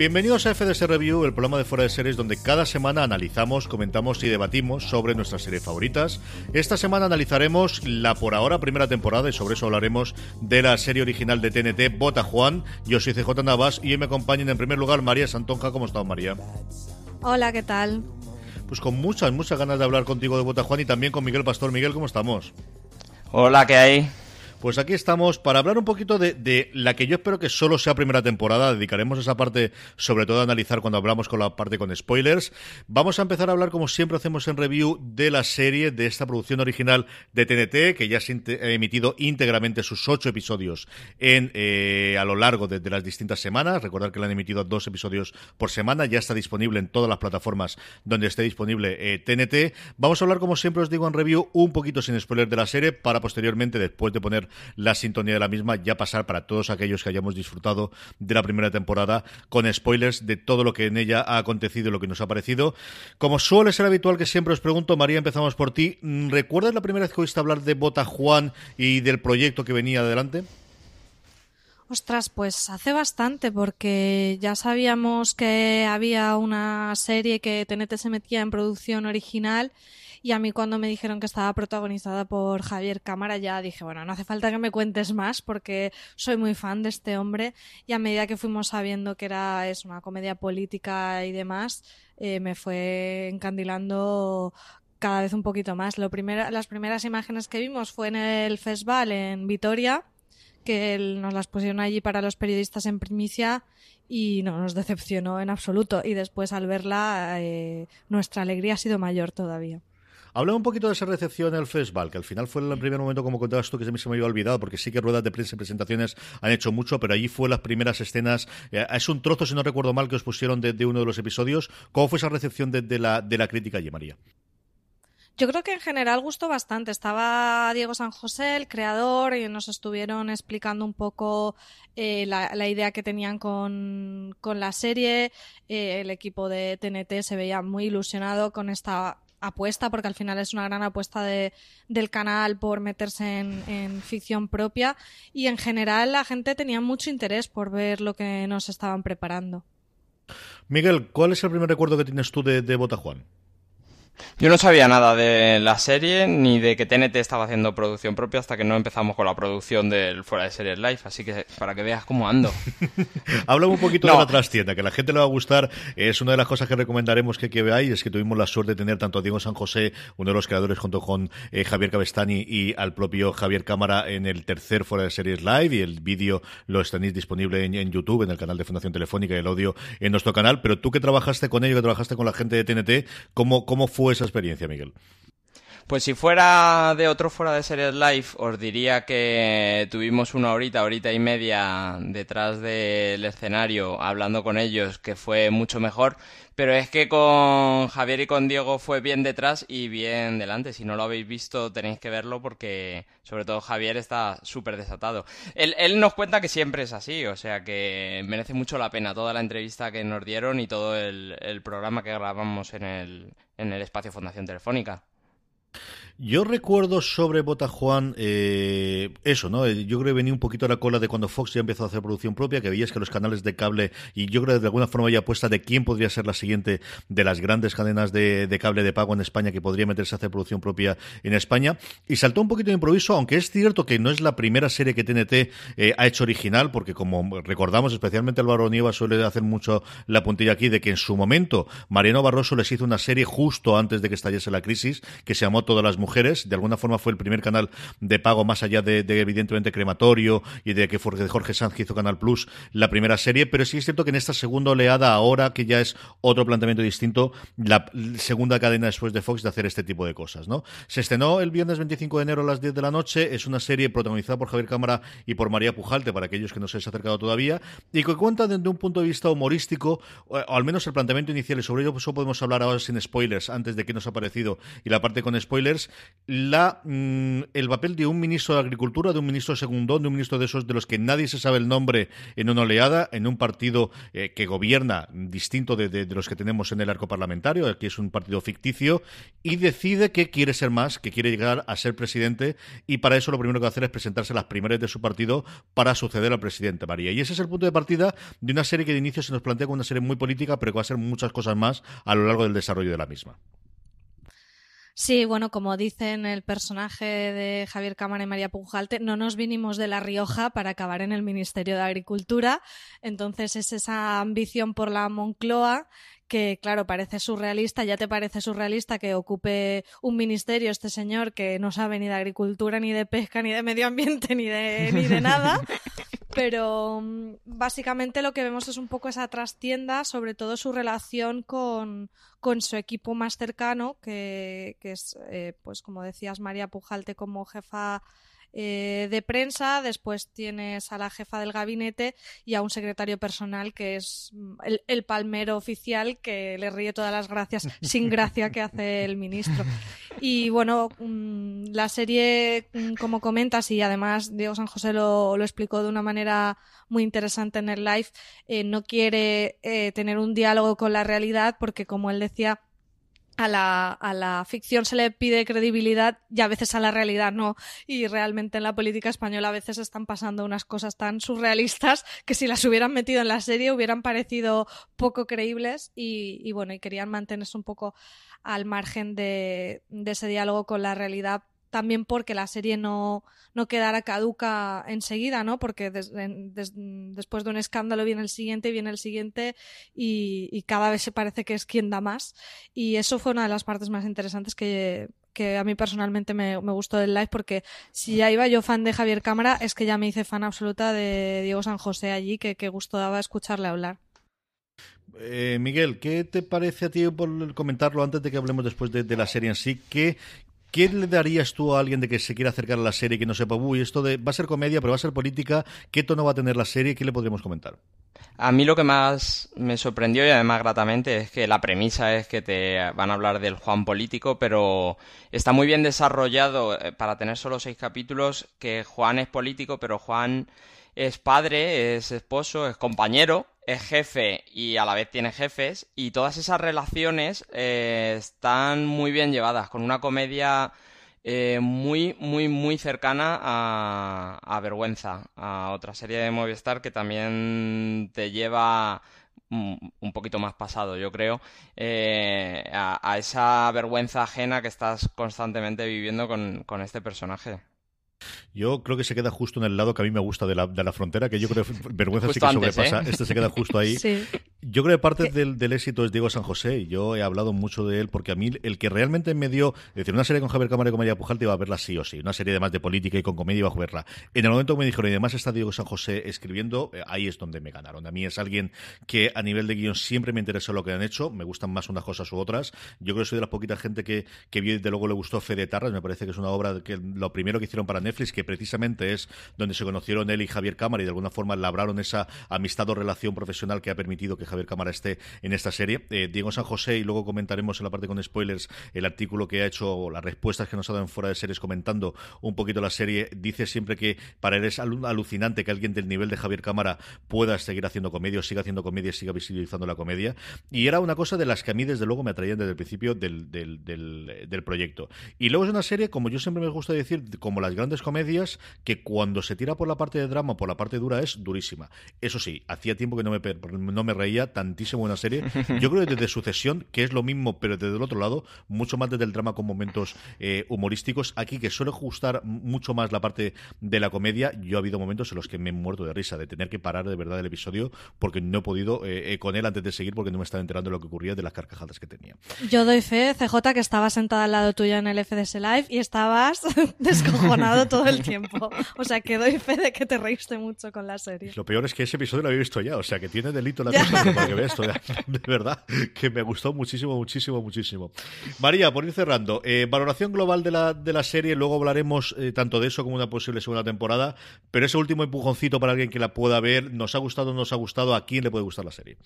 Bienvenidos a FDS Review, el programa de fuera de series donde cada semana analizamos, comentamos y debatimos sobre nuestras series favoritas. Esta semana analizaremos la por ahora primera temporada y sobre eso hablaremos de la serie original de TNT, Bota Juan. Yo soy CJ Navas y hoy me acompañan en primer lugar María Santonja. ¿Cómo estás, María? Hola, ¿qué tal? Pues con muchas, muchas ganas de hablar contigo de Bota Juan y también con Miguel Pastor. Miguel, ¿cómo estamos? Hola, ¿qué hay? Pues aquí estamos para hablar un poquito de, la que yo espero que solo sea primera temporada. Dedicaremos esa parte, sobre todo, a analizar cuando hablamos con la parte con spoilers. Vamos a empezar a hablar, como siempre hacemos en review, de la serie, de esta producción original de TNT, que ya ha emitido íntegramente sus ocho episodios en, eh, a lo largo de, las distintas semanas. Recordar que le han emitido dos episodios por semana. Ya está disponible en todas las plataformas donde esté disponible TNT. Eh, Vamos a hablar, como siempre os digo en review, un poquito sin spoilers de la serie, para posteriormente, después de poner la sintonía de la misma, ya pasar para todos aquellos que hayamos disfrutado de la primera temporada con spoilers de todo lo que en ella ha acontecido y lo que nos ha parecido. Como suele ser habitual que siempre os pregunto, María, empezamos por ti. ¿Recuerdas la primera vez que oíste hablar de Bota Juan y del proyecto que venía adelante? Ostras, pues hace bastante, porque ya sabíamos que había una serie que TNT se metía en producción original y a mí cuando me dijeron que estaba protagonizada por Javier Cámara ya dije, bueno, no hace falta que me cuentes más porque soy muy fan de este hombre y a medida que fuimos sabiendo que era es una comedia política y demás, eh, me fue encandilando cada vez un poquito más. Lo primero, las primeras imágenes que vimos fue en el festival en Vitoria, que nos las pusieron allí para los periodistas en primicia y no nos decepcionó en absoluto. Y después al verla, eh, nuestra alegría ha sido mayor todavía. Habla un poquito de esa recepción en el festival, que al final fue el primer momento, como contabas tú, que se me, se me había olvidado, porque sí que ruedas de prensa y presentaciones han hecho mucho, pero allí fue las primeras escenas. Eh, es un trozo, si no recuerdo mal, que os pusieron de, uno de los episodios. ¿Cómo fue esa recepción de, la, de la crítica allí, María? Yo creo que en general gustó bastante. Estaba Diego San José, el creador, y nos estuvieron explicando un poco eh, la, idea que tenían con, la serie. Eh, el equipo de TNT se veía muy ilusionado con esta apuesta, porque al final es una gran apuesta de, del canal por meterse en, ficción propia y en general la gente tenía mucho interés por ver lo que nos estaban preparando. Miguel, ¿cuál es el primer recuerdo que tienes tú de, de Botajuan? Yo no sabía nada de la serie ni de que TNT estaba haciendo producción propia hasta que no empezamos con la producción del fuera de series live, así que para que veas cómo ando. Háblame un poquito de la trastienda, que a la gente le va a gustar. Es una de las cosas que recomendaremos que, que veáis, es que tuvimos la suerte de tener tanto a Diego San José, uno de los creadores, junto con eh, Javier Cabestani y al propio Javier Cámara en el tercer fuera de series live y el vídeo lo tenéis disponible en, en, YouTube, en el canal de Fundación Telefónica y el audio en nuestro canal. Pero tú que trabajaste con ellos, que trabajaste con la gente de TNT, ¿cómo, cómo fue esa experiencia, Miguel? Pues si fuera de otro fuera de series live, os diría que tuvimos una horita, horita y media detrás del escenario hablando con ellos, que fue mucho mejor. Pero es que con Javier y con Diego fue bien detrás y bien delante. Si no lo habéis visto, tenéis que verlo porque, sobre todo, Javier está súper desatado. Él, él, nos cuenta que siempre es así, o sea que merece mucho la pena toda la entrevista que nos dieron y todo el, programa que grabamos en el, en el espacio Fundación Telefónica. Yo recuerdo sobre Bota Juan eh, eso, ¿no? Eh, yo creo que venía un poquito a la cola de cuando Fox ya empezó a hacer producción propia, que veías que los canales de cable, y yo creo que de alguna forma ya apuesta de quién podría ser la siguiente de las grandes cadenas de, cable de pago en España que podría meterse a hacer producción propia en España. Y saltó un poquito de improviso, aunque es cierto que no es la primera serie que TNT eh, ha hecho original, porque como recordamos, especialmente Álvaro Nieva suele hacer mucho la puntilla aquí de que en su momento Mariano Barroso les hizo una serie justo antes de que estallase la crisis, que se llamó Todas las Mujeres de alguna forma fue el primer canal de pago más allá de, evidentemente Crematorio y de que Jorge Sanz hizo Canal Plus la primera serie, pero sí es cierto que en esta segunda oleada, ahora que ya es otro planteamiento distinto, la segunda cadena después de Fox de hacer este tipo de cosas, ¿no? Se estrenó el viernes 25 de enero a las 10 de la noche, es una serie protagonizada por Javier Cámara y por María Pujalte, para aquellos que no se han acercado todavía, y que cuenta desde un punto de vista humorístico, o al menos el planteamiento inicial, y sobre ello pues, podemos hablar ahora sin spoilers, antes de que nos ha parecido, y la parte con spoilers, la, mm, el papel de un ministro de Agricultura, de un ministro segundón, de un ministro de esos de los que nadie se sabe el nombre en una oleada, en un partido eh, que gobierna distinto de, los que tenemos en el arco parlamentario, aquí es un partido ficticio, y decide que quiere ser más, que quiere llegar a ser presidente, y para eso lo primero que va a hacer es presentarse a las primarias de su partido para suceder al presidente María. Y ese es el punto de partida de una serie que de inicio se nos plantea como una serie muy política, pero que va a ser muchas cosas más a lo largo del desarrollo de la misma. Sí, bueno, como dicen el personaje de Javier Cámara y María Pujalte, no nos vinimos de La Rioja para acabar en el Ministerio de Agricultura. Entonces es esa ambición por la Moncloa que, claro, parece surrealista, ya te parece surrealista que ocupe un ministerio este señor que no sabe ni de agricultura, ni de pesca, ni de medio ambiente, ni de, ni de nada. Pero mm, básicamente lo que vemos es un poco esa trastienda, sobre todo su relación con, con su equipo más cercano, que, que es, eh, pues como decías, María Pujalte como jefa eh, de prensa, después tienes a la jefa del gabinete y a un secretario personal que es mm, el, palmero oficial que le ríe todas las gracias sin gracia que hace el ministro. Y bueno, mm, la serie, mm, como comentas, y además Diego San José lo, explicó de una manera muy interesante en el live, eh, no quiere eh, tener un diálogo con la realidad porque, como él decía, a la, a la ficción se le pide credibilidad y a veces a la realidad no. Y realmente en la política española a veces están pasando unas cosas tan surrealistas que si las hubieran metido en la serie hubieran parecido poco creíbles y, bueno, y querían mantenerse un poco al margen de ese diálogo con la realidad también porque la serie no, no quedara caduca enseguida, ¿no? Porque después de un escándalo viene el siguiente, viene el siguiente y, cada vez se parece que es quien da más. Y eso fue una de las partes más interesantes que, a mí personalmente me, gustó del live porque si ya iba yo fan de Javier Cámara es que ya me hice fan absoluta de Diego San José allí, que, que gusto daba escucharle hablar. Eh, Miguel, ¿qué te parece a ti, por comentarlo antes de que hablemos después de, de la serie en sí? ¿Qué, ¿Qué le darías tú a alguien de que se quiera acercar a la serie que no sepa, uy, esto de, va a ser comedia, pero va a ser política? ¿Qué tono va a tener la serie? ¿Qué le podríamos comentar? A mí lo que más me sorprendió y además gratamente es que la premisa es que te van a hablar del Juan político, pero está muy bien desarrollado eh, para tener solo seis capítulos que Juan es político, pero Juan es padre, es esposo, es compañero es jefe y a la vez tiene jefes y todas esas relaciones eh, están muy bien llevadas con una comedia eh, muy muy muy cercana a, Vergüenza a otra serie de Movistar que también te lleva un poquito más pasado, yo creo, eh, a, esa vergüenza ajena que estás constantemente viviendo con este personaje. Yo creo que se queda justo en el lado que a mí me gusta de la, de la frontera, que yo creo que vergüenza sí que sobrepasa. ¿eh? Este se queda justo ahí. Yo creo que parte del, del, éxito es Diego San José y yo he hablado mucho de él porque a mí el que realmente me dio, es decir, una serie con Javier Cámara y con María Pujalte iba a verla sí o sí, una serie además de política y con comedia iba a verla. En el momento que me dijeron y además está Diego San José escribiendo, eh, ahí es donde me ganaron. A mí es alguien que a nivel de guion siempre me interesó lo que han hecho, me gustan más unas cosas u otras. Yo creo que soy de las poquitas gente que, que vio y de luego le gustó Fede Tarras, me parece que es una obra que lo primero que hicieron para Netflix, que precisamente es donde se conocieron él y Javier Cámara y de alguna forma labraron esa amistad o relación profesional que ha permitido que Javier Cámara esté en esta serie. Eh, Diego San José, y luego comentaremos en la parte con spoilers el artículo que ha hecho, las respuestas que nos ha dado en fuera de series comentando un poquito la serie, dice siempre que para él es alucinante que alguien del nivel de Javier Cámara pueda seguir haciendo comedia, o siga haciendo comedia, siga visibilizando la comedia. Y era una cosa de las que a mí desde luego me atraían desde el principio del, del, del, proyecto. Y luego es una serie, como yo siempre me gusta decir, como las grandes comedias, que cuando se tira por la parte de drama, por la parte dura, es durísima. Eso sí, hacía tiempo que no me, no me reía tantísimo en serie. Yo creo que desde Sucesión, que es lo mismo, pero desde el otro lado, mucho más desde el drama con momentos eh, humorísticos. Aquí, que suele gustar mucho más la parte de la comedia, yo ha habido momentos en los que me he muerto de risa, de tener que parar de verdad el episodio, porque no he podido eh, eh, con él antes de seguir, porque no me estaba enterando de lo que ocurría, de las carcajadas que tenía. Yo doy fe, CJ, que estaba sentada al lado tuyo en el FDS Live y estabas descojonado todo el tiempo. O sea, que doy fe de que te reíste mucho con la serie. Lo peor es que ese episodio lo había visto ya, o sea, que tiene delito la cosa para que veas de verdad que me gustó muchísimo, muchísimo, muchísimo. María, por ir cerrando, eh, valoración global de la, de la serie, luego hablaremos eh, tanto de eso como una posible segunda temporada, pero ese último empujoncito para alguien que la pueda ver, ¿nos ha gustado o no nos ha gustado? ¿A quién le puede gustar la serie?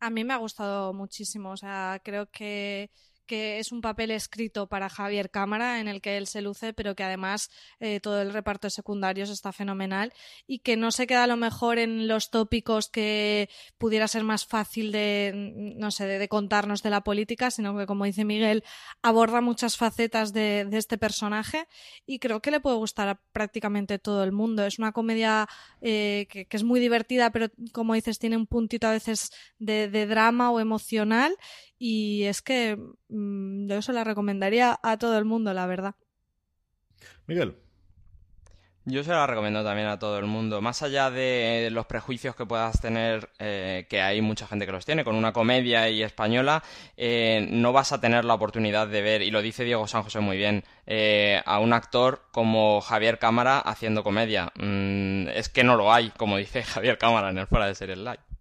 A mí me ha gustado muchísimo, o sea, creo que que es un papel escrito para Javier Cámara en el que él se luce, pero que además eh, todo el reparto de secundarios está fenomenal y que no se queda a lo mejor en los tópicos que pudiera ser más fácil de, no sé, de, contarnos de la política, sino que, como dice Miguel, aborda muchas facetas de, este personaje y creo que le puede gustar a prácticamente todo el mundo. Es una comedia eh, que, es muy divertida, pero como dices, tiene un puntito a veces de drama o emocional y es que mm, yo se la recomendaría a todo el mundo, la verdad. Miguel. Yo se la recomiendo también a todo el mundo. Más allá de los prejuicios que puedas tener, eh, que hay mucha gente que los tiene, con una comedia y española, eh, no vas a tener la oportunidad de ver, y lo dice Diego San José muy bien, eh, a un actor como Javier Cámara haciendo comedia. Mm, es que no lo hay, como dice Javier Cámara en el Fuera de Series Live.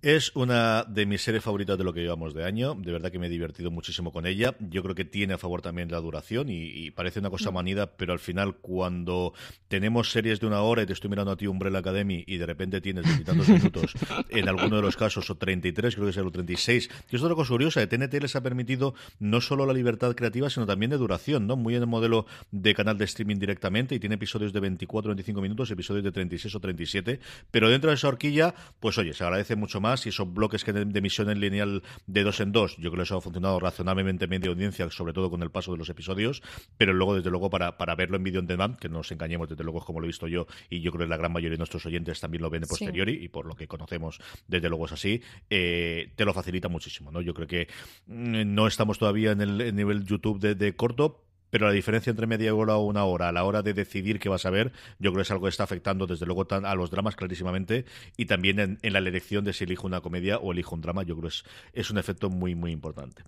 Es una de mis series favoritas de lo que llevamos de año. De verdad que me he divertido muchísimo con ella. Yo creo que tiene a favor también la duración y, parece una cosa mm. manida, pero al final cuando tenemos series de una hora y te estoy mirando a ti Umbrella Academy y de repente tienes veintitantos minutos, en alguno de los casos, o 33, creo que es el 36, que es otra cosa curiosa, de TNT les ha permitido no solo la libertad creativa, sino también de duración, ¿no? Muy en el modelo de canal de streaming directamente y tiene episodios de 24 25 minutos, episodios de 36 o 37, pero dentro de esa horquilla, pues oye, se agradece mucho más y esos bloques que de, emisión en lineal de dos en dos, yo creo que eso ha funcionado razonablemente bien de audiencia, sobre todo con el paso de los episodios, pero luego, desde luego, para, para verlo en vídeo en demand, que no nos engañemos, desde luego es como lo he visto yo, y yo creo que la gran mayoría de nuestros oyentes también lo ven de posteriori, y por lo que conocemos, desde luego es así, eh, te lo facilita muchísimo, ¿no? Yo creo que mm, no estamos todavía en el nivel YouTube de, de corto, pero la diferencia entre media hora o una hora a la hora de decidir qué vas a ver, yo creo que es algo que está afectando desde luego a los dramas clarísimamente y también en, la elección de si elijo una comedia o elijo un drama, yo creo que es, es un efecto muy, muy importante.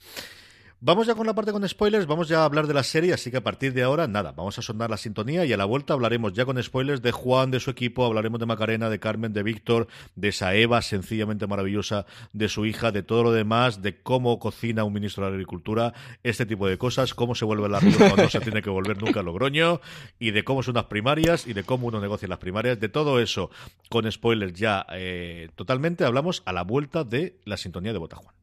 Vamos ya con la parte con spoilers, vamos ya a hablar de la serie, así que a partir de ahora, nada, vamos a sonar la sintonía y a la vuelta hablaremos ya con spoilers de Juan, de su equipo, hablaremos de Macarena, de Carmen, de Víctor, de esa Eva sencillamente maravillosa, de su hija, de todo lo demás, de cómo cocina un ministro de Agricultura, este tipo de cosas, cómo se vuelve la Rioja cuando no se tiene que volver nunca a Logroño, y de cómo son las primarias, y de cómo uno negocia las primarias, de todo eso, con spoilers ya eh, totalmente, hablamos a la vuelta de la sintonía de Botajuan.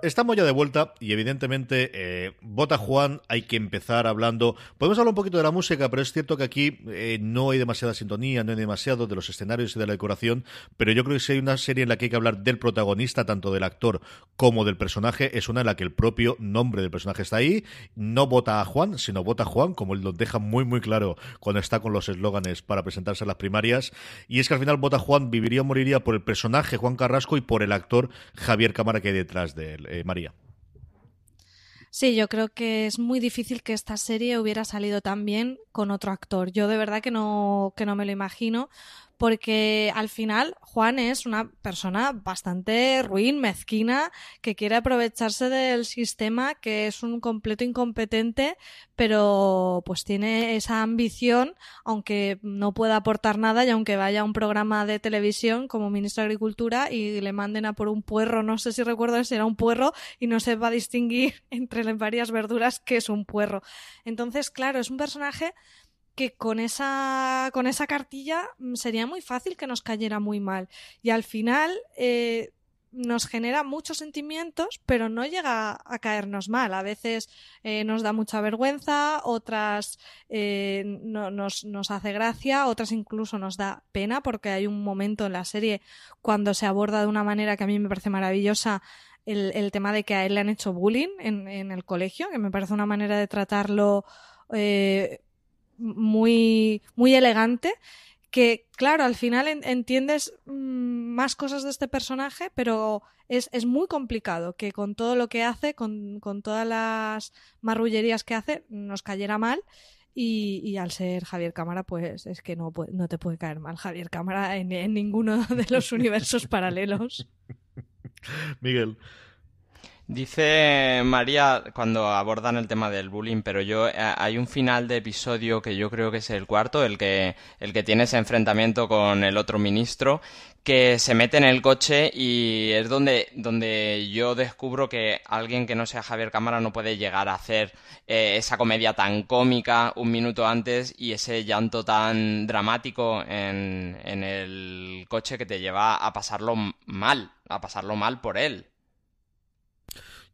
Estamos ya de vuelta y evidentemente eh, Bota Juan hay que empezar hablando. Podemos hablar un poquito de la música, pero es cierto que aquí eh, no hay demasiada sintonía, no hay demasiado de los escenarios y de la decoración, pero yo creo que si hay una serie en la que hay que hablar del protagonista, tanto del actor como del personaje, es una en la que el propio nombre del personaje está ahí. No vota a Juan, sino vota a Juan, como él lo deja muy muy claro cuando está con los eslóganes para presentarse a las primarias. Y es que al final vota Juan viviría o moriría por el personaje Juan Carrasco y por el actor Javier Cámara que hay detrás de él. Eh, María. Sí, yo creo que es muy difícil que esta serie hubiera salido tan bien con otro actor. Yo de verdad que no, que no me lo imagino, porque al final Juan es una persona bastante ruin, mezquina, que quiere aprovecharse del sistema, que es un completo incompetente, pero pues tiene esa ambición, aunque no pueda aportar nada y aunque vaya a un programa de televisión como ministro de Agricultura y le manden a por un puerro, no sé si recuerdo si era un puerro y no se va a distinguir entre las varias verduras que es un puerro. Entonces, claro, es un personaje que con esa, con esa cartilla mm, sería muy fácil que nos cayera muy mal. Y al final eh, nos genera muchos sentimientos, pero no llega a caernos mal. A veces eh, nos da mucha vergüenza, otras eh, no, nos, hace gracia, otras incluso nos da pena, porque hay un momento en la serie cuando se aborda de una manera que a mí me parece maravillosa. El, el tema de que a él le han hecho bullying en, en el colegio, que me parece una manera de tratarlo eh, muy, muy elegante que, claro, al final entiendes mm, más cosas de este personaje, pero es, es, muy complicado que con todo lo que hace, con, con todas las marrullerías que hace, nos cayera mal. Y, y, al ser Javier Cámara, pues es que no, no te puede caer mal Javier Cámara en, en ninguno de los universos paralelos. Miguel. Dice María cuando abordan el tema del bullying, pero yo eh, hay un final de episodio que yo creo que es el cuarto, el que el que tiene ese enfrentamiento con el otro ministro que se mete en el coche y es donde donde yo descubro que alguien que no sea Javier Cámara no puede llegar a hacer eh, esa comedia tan cómica un minuto antes y ese llanto tan dramático en, en el coche que te lleva a pasarlo mal, a pasarlo mal por él.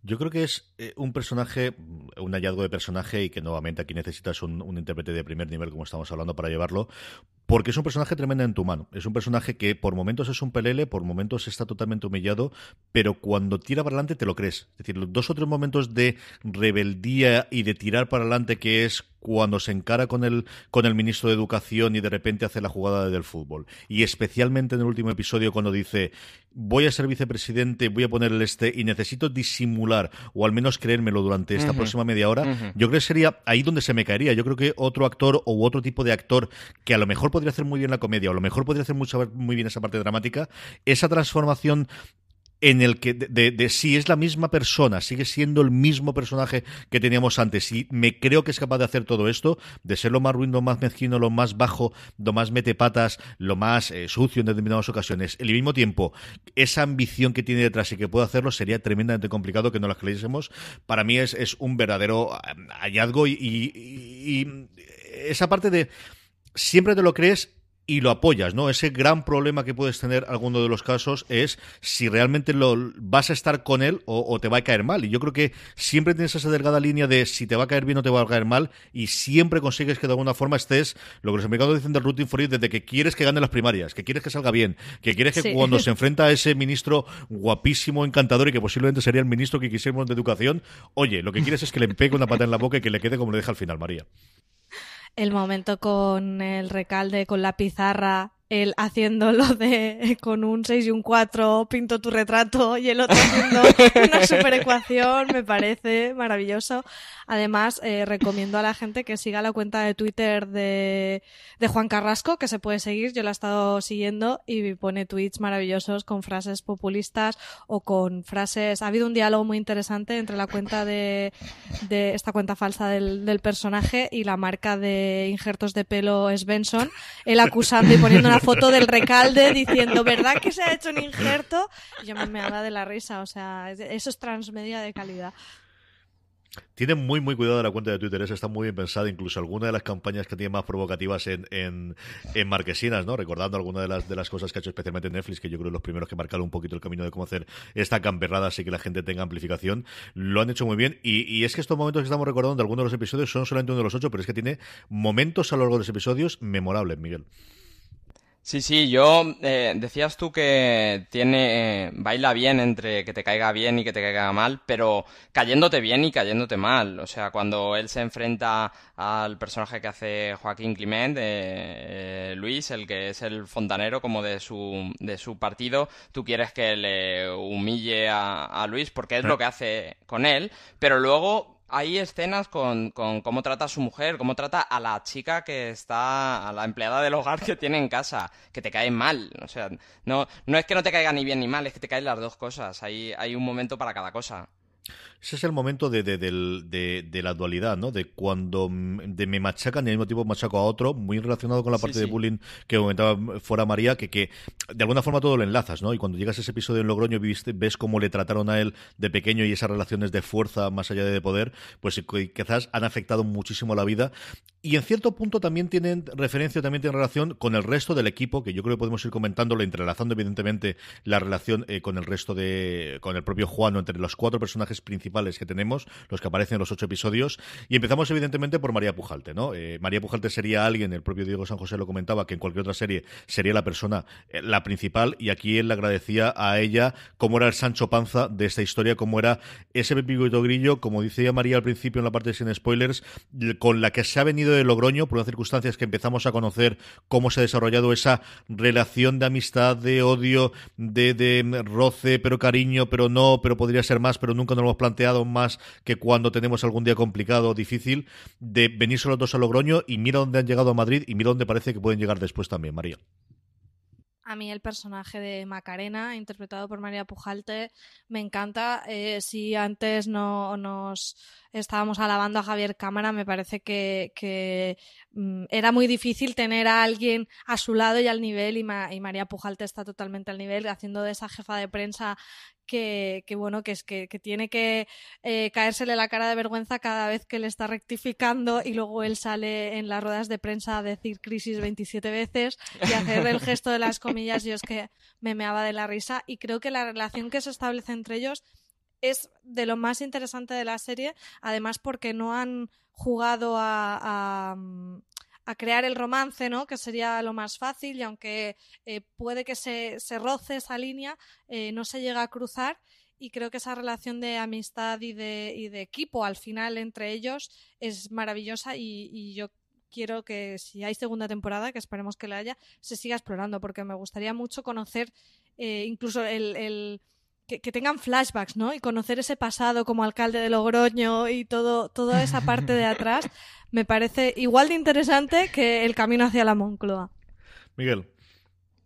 Yo creo que es eh, un personaje, un hallazgo de personaje y que nuevamente aquí necesitas un, un, intérprete de primer nivel, como estamos hablando, para llevarlo, porque es un personaje tremendamente humano. Es un personaje que por momentos es un pelele, por momentos está totalmente humillado, pero cuando tira para adelante te lo crees. Es decir, dos o tres momentos de rebeldía y de tirar para adelante que es cuando se encara con el, con el ministro de Educación y de repente hace la jugada del fútbol. Y especialmente en el último episodio cuando dice voy a ser vicepresidente, voy a poner el este y necesito disimular o al menos creérmelo durante esta uh -huh. próxima media hora, uh -huh. yo creo que sería ahí donde se me caería. Yo creo que otro actor o otro tipo de actor que a lo mejor podría hacer muy bien la comedia o a lo mejor podría hacer mucho, muy bien esa parte dramática, esa transformación en el que de, de, si es la misma persona, sigue siendo el mismo personaje que teníamos antes, y me creo que es capaz de hacer todo esto, de ser lo más ruin, lo más mezquino, lo más bajo, lo más metepatas, lo más eh, sucio en determinadas ocasiones. Al mismo tiempo, esa ambición que tiene detrás y que puede hacerlo sería tremendamente complicado que no la creyésemos. Para mí es, es un verdadero hallazgo y, y, y esa parte de siempre te lo crees y lo apoyas, ¿no? Ese gran problema que puedes tener alguno de los casos es si realmente lo vas a estar con él o, o, te va a caer mal. Y yo creo que siempre tienes esa delgada línea de si te va a caer bien o te va a caer mal y siempre consigues que de alguna forma estés, lo que los americanos dicen del routing for it, desde que quieres que gane las primarias, que quieres que salga bien, que quieres que sí. cuando se enfrenta a ese ministro guapísimo, encantador y que posiblemente sería el ministro que quisiéramos de educación, oye, lo que quieres es que le pegue una pata en la boca y que le quede como le deja al final, María el momento con el recalde, con la pizarra, él haciéndolo de con un 6 y un 4 pinto tu retrato y el otro haciendo una super ecuación, me parece maravilloso. Además, eh, recomiendo a la gente que siga la cuenta de Twitter de, de Juan Carrasco, que se puede seguir, yo la he estado siguiendo y pone tweets maravillosos con frases populistas o con frases... Ha habido un diálogo muy interesante entre la cuenta de, de esta cuenta falsa del, del personaje y la marca de injertos de pelo Svensson, él acusando y poniendo una foto del recalde diciendo, ¿verdad que se ha hecho un injerto? Y yo me meaba de la risa, o sea, eso es transmedia de calidad. Tiene muy, muy cuidado la cuenta de Twitter, esa está muy bien pensada, incluso alguna de las campañas que tiene más provocativas en, en, en Marquesinas, ¿no? Recordando alguna de las, de las cosas que ha hecho especialmente Netflix, que yo creo que los primeros que marcaron un poquito el camino de cómo hacer esta camperrada así que la gente tenga amplificación, lo han hecho muy bien. Y, y es que estos momentos que estamos recordando de algunos de los episodios son solamente uno de los ocho, pero es que tiene momentos a lo largo de los episodios memorables, Miguel. Sí, sí, yo eh, decías tú que tiene eh, baila bien entre que te caiga bien y que te caiga mal, pero cayéndote bien y cayéndote mal. O sea, cuando él se enfrenta al personaje que hace Joaquín Climent, eh, Luis, el que es el fontanero como de su de su partido, tú quieres que le humille a, a Luis porque es lo que hace con él, pero luego hay escenas con, con, cómo trata a su mujer, cómo trata a la chica que está, a la empleada del hogar que tiene en casa, que te cae mal. O sea, no, no es que no te caiga ni bien ni mal, es que te caen las dos cosas. Hay, hay un momento para cada cosa. Ese es el momento de, de, de, de, la dualidad, ¿no? De cuando de me machacan y al mismo tiempo machaco a otro, muy relacionado con la parte sí, sí. de bullying que comentaba fuera María, que, que de alguna forma todo lo enlazas, ¿no? Y cuando llegas a ese episodio en Logroño viste, ves cómo le trataron a él de pequeño y esas relaciones de fuerza más allá de poder, pues quizás han afectado muchísimo la vida. Y en cierto punto también tienen referencia, también tienen relación con el resto del equipo, que yo creo que podemos ir comentándolo, entrelazando evidentemente la relación eh, con el resto de, con el propio Juano, entre los cuatro personajes principales que tenemos, los que aparecen en los ocho episodios. Y empezamos, evidentemente, por María Pujalte, ¿no? Eh, María Pujalte sería alguien, el propio Diego San José lo comentaba, que en cualquier otra serie sería la persona, eh, la principal, y aquí él le agradecía a ella cómo era el Sancho Panza de esta historia, cómo era ese Pepito Grillo, como decía María al principio en la parte sin spoilers, con la que se ha venido de Logroño, por unas circunstancias que empezamos a conocer cómo se ha desarrollado esa relación de amistad, de odio, de, de roce, pero cariño, pero no, pero podría ser más, pero nunca nos lo hemos planteado más que cuando tenemos algún día complicado o difícil, de venirse los dos a Logroño y mira dónde han llegado a Madrid y mira dónde parece que pueden llegar después también, María. A mí el personaje de Macarena, interpretado por María Pujalte, me encanta. Eh, si antes no nos estábamos alabando a Javier Cámara, me parece que, mm, era muy difícil tener a alguien a su lado y al nivel, y, y María Pujalte está totalmente al nivel, haciendo de esa jefa de prensa que, bueno, que es que, tiene que eh, caérsele la cara de vergüenza cada vez que le está rectificando y luego él sale en las ruedas de prensa a decir crisis 27 veces y hacer el gesto de las comillas. Yo es que me meaba de la risa y creo que la relación que se establece entre ellos es de lo más interesante de la serie, además porque no han jugado a, a crear el romance, ¿no? Que sería lo más fácil y aunque eh, puede que se, se, roce esa línea, eh, no se llega a cruzar y creo que esa relación de amistad y de, y de equipo al final entre ellos es maravillosa y, yo quiero que si hay segunda temporada, que esperemos que la haya, se siga explorando porque me gustaría mucho conocer eh, incluso el que, tengan flashbacks, ¿no? Y conocer ese pasado como alcalde de Logroño y todo, toda esa parte de atrás me parece igual de interesante que el camino hacia la Moncloa. Miguel.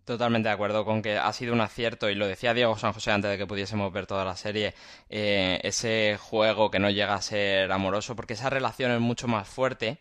Totalmente de acuerdo con que ha sido un acierto, y lo decía Diego San José antes de que pudiésemos ver toda la serie, eh, ese juego que no llega a ser amoroso, porque esa relación es mucho más fuerte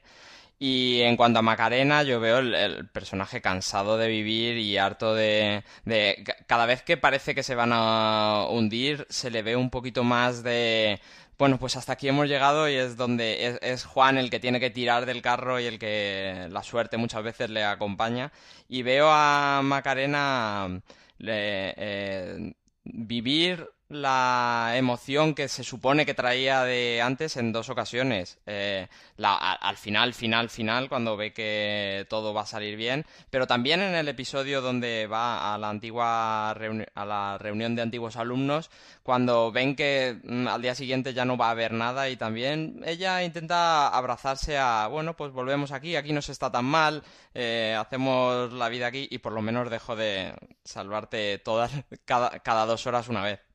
y en cuanto a Macarena, yo veo el, personaje cansado de vivir y harto de, de, Cada vez que parece que se van a hundir, se le ve un poquito más de... Bueno, pues hasta aquí hemos llegado y es donde es, Juan el que tiene que tirar del carro y el que la suerte muchas veces le acompaña. Y veo a Macarena eh, vivir la emoción que se supone que traía de antes en dos ocasiones. Eh, al final, final, final, cuando ve que todo va a salir bien, pero también en el episodio donde va a la antigua a la reunión de antiguos alumnos, cuando ven que mm, al día siguiente ya no va a haber nada y también ella intenta abrazarse a, bueno, pues volvemos aquí, aquí no se está tan mal, eh, hacemos la vida aquí y por lo menos dejo de salvarte todas cada, cada dos horas una vez.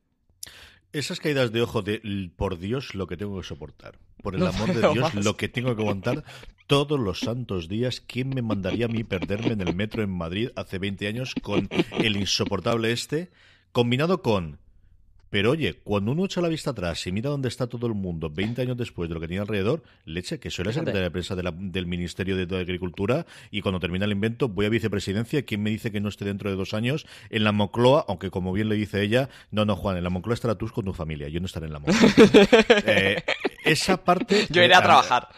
Esas caídas de ojo de por Dios lo que tengo que soportar. Por el amor de Dios, lo que tengo que aguantar todos los santos días. ¿Quién me mandaría a mí perderme en el metro en Madrid hace 20 años con el insoportable este? Combinado con pero oye, cuando uno echa la vista atrás y mira dónde está todo el mundo 20 años después de lo que tenía alrededor, leche, que soy la secretaria de prensa del Ministerio de Agricultura y cuando termina el invento voy a vicepresidencia. ¿Quién me dice que no esté dentro de dos años en la Moncloa? Aunque como bien le dice ella, no, no, Juan, en la Moncloa estará tú con tu familia, yo no estaré en la Moncloa. Eh, esa parte... Yo iré a trabajar.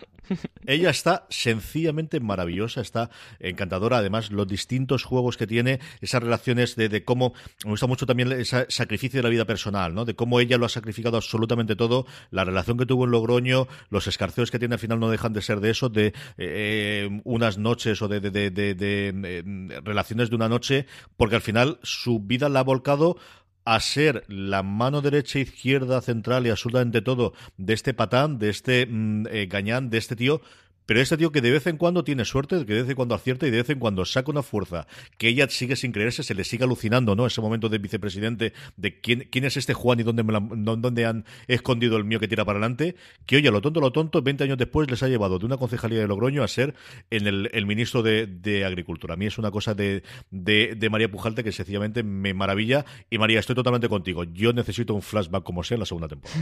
Ella está sencillamente maravillosa, está encantadora. Además, los distintos juegos que tiene, esas relaciones de, cómo. Me gusta mucho también ese sacrificio de la vida personal, ¿no? De cómo ella lo ha sacrificado absolutamente todo. La relación que tuvo en Logroño, los escarceos que tiene al final no dejan de ser de eso, de eh, unas noches o de, de relaciones de una noche, porque al final su vida la ha volcado a ser la mano derecha, izquierda, central y absolutamente todo de este patán, de este mm, eh, gañán, de este tío pero este tío que de vez en cuando tiene suerte, que de vez en cuando acierta y de vez en cuando saca una fuerza que ella sigue sin creerse, se le sigue alucinando, ¿no? Ese momento de vicepresidente de quién, quién es este Juan y dónde, me dónde han escondido el mío que tira para adelante, que oye, lo tonto, lo tonto, 20 años después les ha llevado de una concejalía de Logroño a ser en el, ministro de, Agricultura. A mí es una cosa de, de, María Pujalte que sencillamente me maravilla. Y María, estoy totalmente contigo. Yo necesito un flashback como sea en la segunda temporada.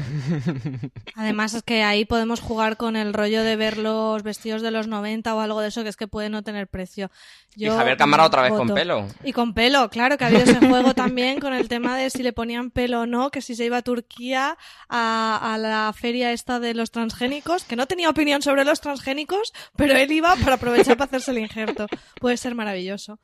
Además es que ahí podemos jugar con el rollo de ver los vestidos de los 90 o algo de eso que es que puede no tener precio. y Javier Cámara otra vez con pelo. Y con pelo, claro, que ha habido ese juego también con el tema de si le ponían pelo o no, que si se iba a Turquía a, a la feria esta de los transgénicos, que no tenía opinión sobre los transgénicos, pero él iba para aprovechar para hacerse el injerto. Puede ser maravilloso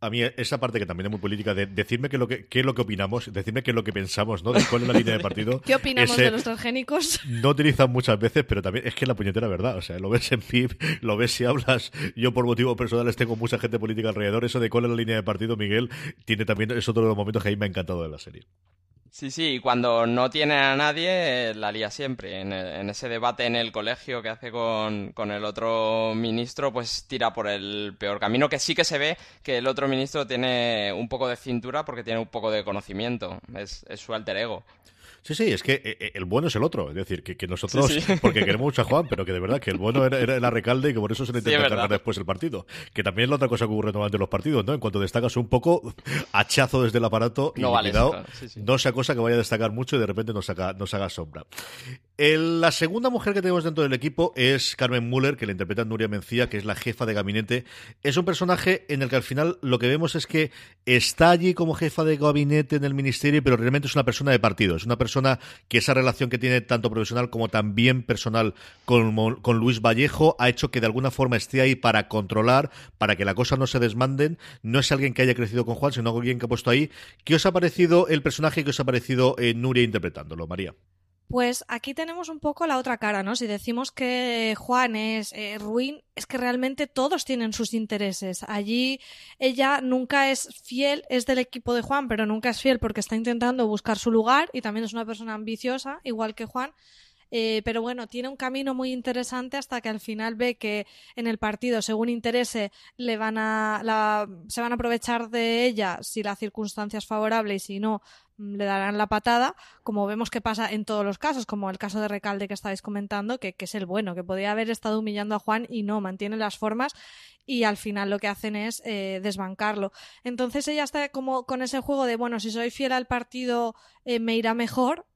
a mí esa parte que también es muy política de decirme qué, lo que, qué es lo que opinamos, decirme qué es lo que pensamos, ¿no? De cuál es la línea de partido. ¿Qué opinamos de los transgénicos? No utilizan muchas veces, pero también es que es la puñetera verdad. O sea, lo ves en PIB, lo ves si hablas. Yo por motivos personales tengo mucha gente política alrededor. Eso de cuál es la línea de partido, Miguel, tiene también, es otro de los momentos que a mí me ha encantado de la serie. Sí, sí, y cuando no tiene a nadie, la lía siempre. En, ese debate en el colegio que hace con, el otro ministro, pues tira por el peor camino, que sí que se ve que el otro ministro tiene un poco de cintura porque tiene un poco de conocimiento. Es, es su alter ego. Sí, sí, es que eh, eh, el bueno es el otro. Es decir, que, nosotros, porque queremos mucho a Juan, pero que de verdad que el bueno era, era el recalde y que por eso se le intenta cargar después el partido. Que también es la otra cosa que ocurre normalmente en los partidos, ¿no? En cuanto destacas un poco, hachazo desde el aparato y no cuidado, no sea cosa que vaya a destacar mucho y de repente nos haga, nos haga sombra. la segunda mujer que tenemos dentro del equipo es Carmen Müller, que la interpreta Nuria Mencía, que es la jefa de gabinete. Es un personaje en el que al final lo que vemos es que está allí como jefa de gabinete en el ministerio, pero realmente es una persona de partido. Es una persona que esa relación que tiene tanto profesional como también personal con, con Luis Vallejo ha hecho que de alguna forma esté ahí para controlar, para que la cosa no se desmanden. No es alguien que haya crecido con Juan, sino alguien que ha puesto ahí. ¿Qué os ha parecido el personaje que os ha parecido eh, Nuria interpretándolo, María? Pues aquí tenemos un poco la otra cara, ¿no? Si decimos que Juan es eh, ruin, es que realmente todos tienen sus intereses. Allí ella nunca es fiel, es del equipo de Juan, pero nunca es fiel porque está intentando buscar su lugar y también es una persona ambiciosa, igual que Juan. Eh, pero bueno, tiene un camino muy interesante hasta que al final ve que en el partido, según interese, le van a, se van a aprovechar de ella si la circunstancia es favorable y si no, Mm, le darán la patada, como vemos que pasa en todos los casos, como el caso de Recalde que estáis comentando, que, es el bueno, que podía haber estado humillando a Juan y no, mantiene las formas y al final lo que hacen es eh, desbancarlo. Entonces ella está como con ese juego de, bueno, si soy fiel al partido eh, me irá mejor,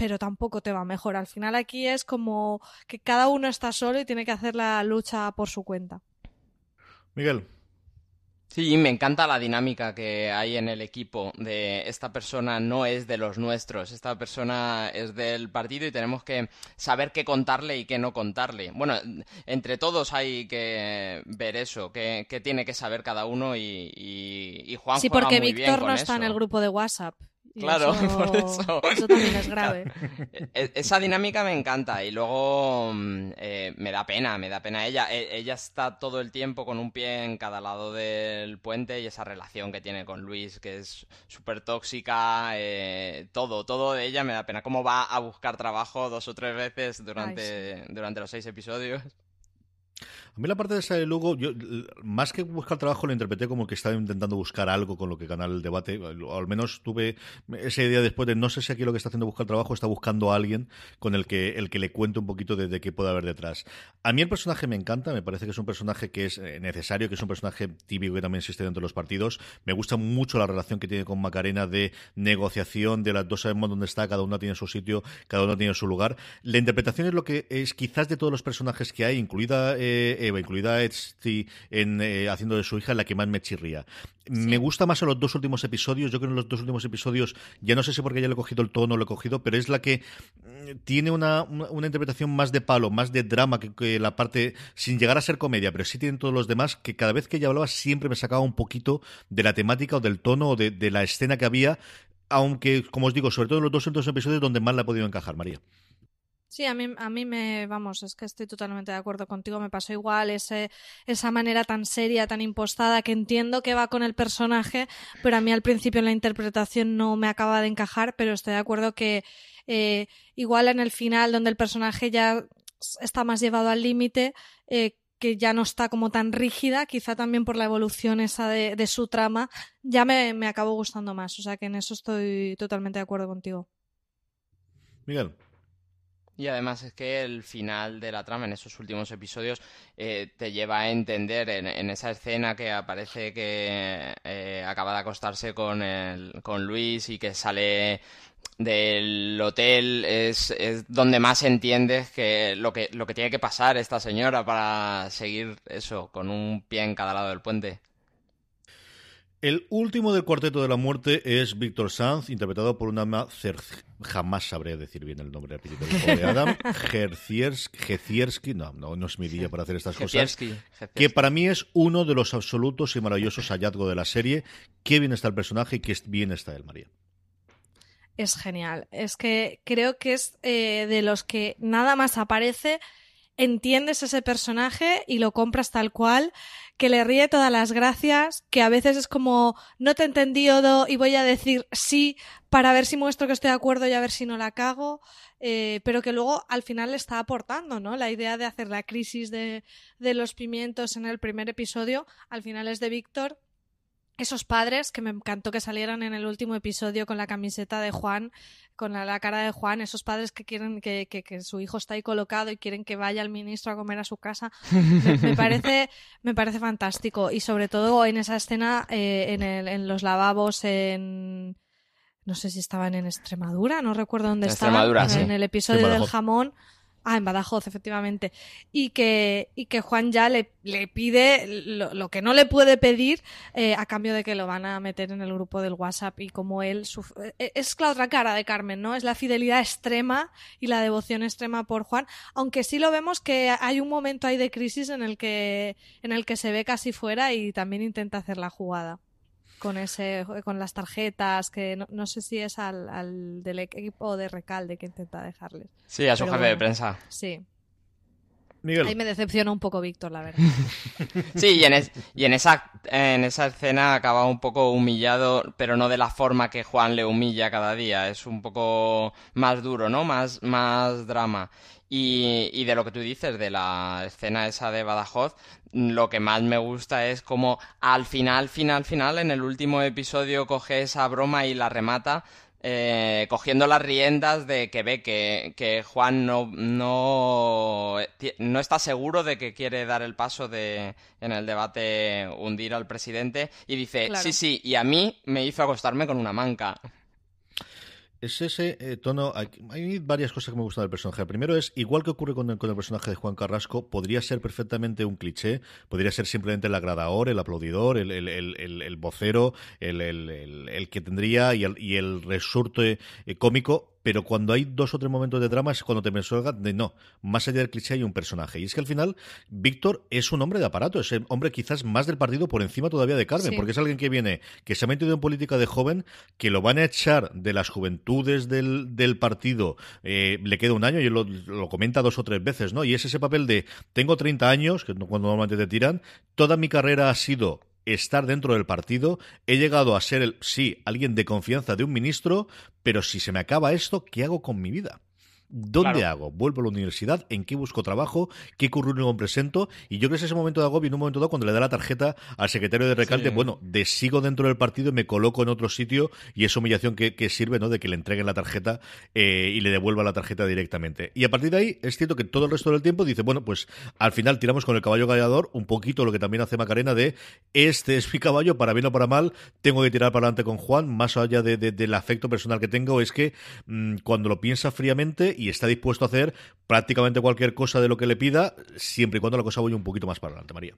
pero tampoco te va mejor. Al final aquí es como que cada uno está solo y tiene que hacer la lucha por su cuenta. Miguel. Sí, me encanta la dinámica que hay en el equipo de esta persona no es de los nuestros, esta persona es del partido y tenemos que saber qué contarle y qué no contarle. Bueno, entre todos hay que ver eso, qué, tiene que saber cada uno y, y, Juan Sí, porque Víctor no está en el grupo de WhatsApp. Claro, por eso. Eso también es grave. E-, esa dinámica me encanta y luego mm, eh, me da pena, me da pena ella. E-, ella está todo el tiempo con un pie en cada lado del puente y esa relación que tiene con Luis, que es súper tóxica, eh, todo, todo de ella me da pena. Cómo va a buscar trabajo dos o tres veces durante, durante los seis episodios. Mí la parte de esa de Lugo, yo más que buscar trabajo lo interpreté como que estaba intentando buscar algo con lo que ganar el debate. Al menos tuve esa idea después de no sé si aquí lo que está haciendo buscar trabajo está buscando a alguien con el que el que le cuente un poquito de, qué puede haber detrás. A mí el personaje me encanta, me parece que es un personaje que es eh, necesario, que es un personaje típico que también existe dentro de los partidos. Me gusta mucho la relación que tiene con Macarena de negociación, de las dos sabemos dónde está, cada uno tiene su sitio, cada uno tiene su lugar. La interpretación es lo que es quizás de todos los personajes que hay, incluida eh, Eva, incluida Etsy en, eh, haciendo de su hija, la que más me chirría. Me gusta más en los dos últimos episodios. Yo creo que en los dos últimos episodios, ya no sé si porque ya le he cogido el tono o lo he cogido, pero es la que mm, tiene una, una, interpretación más de palo, más de drama que, la parte, sin llegar a ser comedia, pero sí tienen todos los demás, que cada vez que ella hablaba siempre me sacaba un poquito de la temática o del tono o de, de la escena que había, aunque, como os digo, sobre todo en los dos últimos episodios donde más la ha podido encajar, María. Sí, a mí, a mí me, vamos, es que estoy totalmente de acuerdo contigo, me pasó igual ese, esa manera tan seria, tan impostada, que entiendo que va con el personaje, pero a mí al principio la interpretación no me acaba de encajar, pero estoy de acuerdo que eh, igual en el final, donde el personaje ya está más llevado al límite, eh, que ya no está como tan rígida, quizá también por la evolución esa de, de su trama, ya me, me gustando más, o sea que en eso estoy totalmente de acuerdo contigo. Miguel. Y además es que el final de la trama en esos últimos episodios eh, te lleva a entender en, esa escena que aparece que eh, acaba de acostarse con, el, con Luis y que sale del hotel es, es, donde más entiendes que lo, que lo que tiene que pasar esta señora para seguir eso con un pie en cada lado del puente. El último del cuarteto de la muerte es Víctor Sanz, interpretado por una jamás sabré decir bien el nombre de Adam, no, no, no es mi día para hacer estas cosas, que para mí es uno de los absolutos y maravillosos hallazgos de la serie. Qué bien está el personaje y qué bien está él, María es genial. Es que creo que es eh, de los que nada más aparece entiendes ese personaje y lo compras tal cual, que le ríe todas las gracias, que a veces es como no te he entendido y voy a decir sí para ver si muestro que estoy de acuerdo y a ver si no la cago, eh, pero que luego al final le está aportando, ¿no? La idea de hacer la crisis de, de los pimientos en el primer episodio, al final es de Víctor esos padres que me encantó que salieran en el último episodio con la camiseta de Juan, con la, cara de Juan, esos padres que quieren que, que, su hijo está ahí colocado y quieren que vaya el ministro a comer a su casa, me, parece, me parece fantástico. Y sobre todo en esa escena, eh, en, el, en los lavabos, en no sé si estaban en Extremadura, no recuerdo dónde estaban, en el episodio del jamón. Ah, en Badajoz, efectivamente. Y que, y que Juan ya le, le pide lo, que no le puede pedir eh, a cambio de que lo van a meter en el grupo del WhatsApp y como él... Eh, es la otra cara de Carmen, ¿no? Es la fidelidad extrema y la devoción extrema por Juan, aunque sí lo vemos que hay un momento ahí de crisis en el que, en el que se ve casi fuera y también intenta hacer la jugada con ese con las tarjetas que no, sé si es al, del equipo de Recalde que intenta dejarles. Sí, a su jefe de prensa. Sí. Ahí me decepciona un poco Víctor, la verdad. sí, y, en, y en, esa, en esa escena acaba un poco humillado, pero no de la forma que Juan le humilla cada día. Es un poco más duro, ¿no? Más, más drama. Y, y de lo que tú dices, de la escena esa de Badajoz, lo que más me gusta es como al final, final, final, en el último episodio coge esa broma y la remata. Eh, cogiendo las riendas de que ve que, que Juan no, no, no, está seguro de que quiere dar el paso de en el debate hundir al presidente y dice sí sí y a mí me hizo acostarme con una manca es ese eh, tono. Hay, varias cosas que me gustan del personaje. primero es, igual que ocurre con el, personaje de Juan Carrasco, podría ser perfectamente un cliché, podría ser simplemente el agradador, el aplaudidor, el, el, el vocero, el, que tendría y el, y el resorte eh, cómico pero cuando hay dos o tres momentos de drama es cuando te me de no, más allá del cliché hay un personaje. Y es que al final Víctor es un hombre de aparato, es un hombre quizás más del partido por encima todavía de Carmen, porque es alguien que viene, que se ha metido en política de joven, que lo van a echar de las juventudes del, del partido, eh, le queda un año y lo, lo, comenta dos o tres veces, ¿no? Y es ese papel de tengo 30 años, que cuando normalmente te tiran, toda mi carrera ha sido estar dentro del partido. He llegado a ser, el, sí, alguien de confianza de un ministro, pero si se me acaba esto, ¿qué hago con mi vida? ¿Dónde hago? ¿Vuelvo a la universidad? ¿En qué busco trabajo? ¿Qué currículum presento? Y yo creo que es ese momento de agobio, en un momento dado, cuando le da la tarjeta al secretario de recante, bueno, de sigo dentro del partido y me coloco en otro sitio y es humillación que, sirve, ¿no? De que le entreguen la tarjeta eh, y le devuelva la tarjeta directamente. Y a partir de ahí, es cierto que todo el resto del tiempo dice, bueno, pues al final tiramos con el caballo gallador un poquito lo que también hace Macarena de este es mi caballo, para bien o para mal, tengo que tirar para adelante con Juan, más allá de, del afecto personal que tengo, es que mm, cuando lo piensa fríamente y está dispuesto a hacer prácticamente cualquier cosa de lo que le pida, siempre y cuando la cosa vaya un poquito más para adelante, María.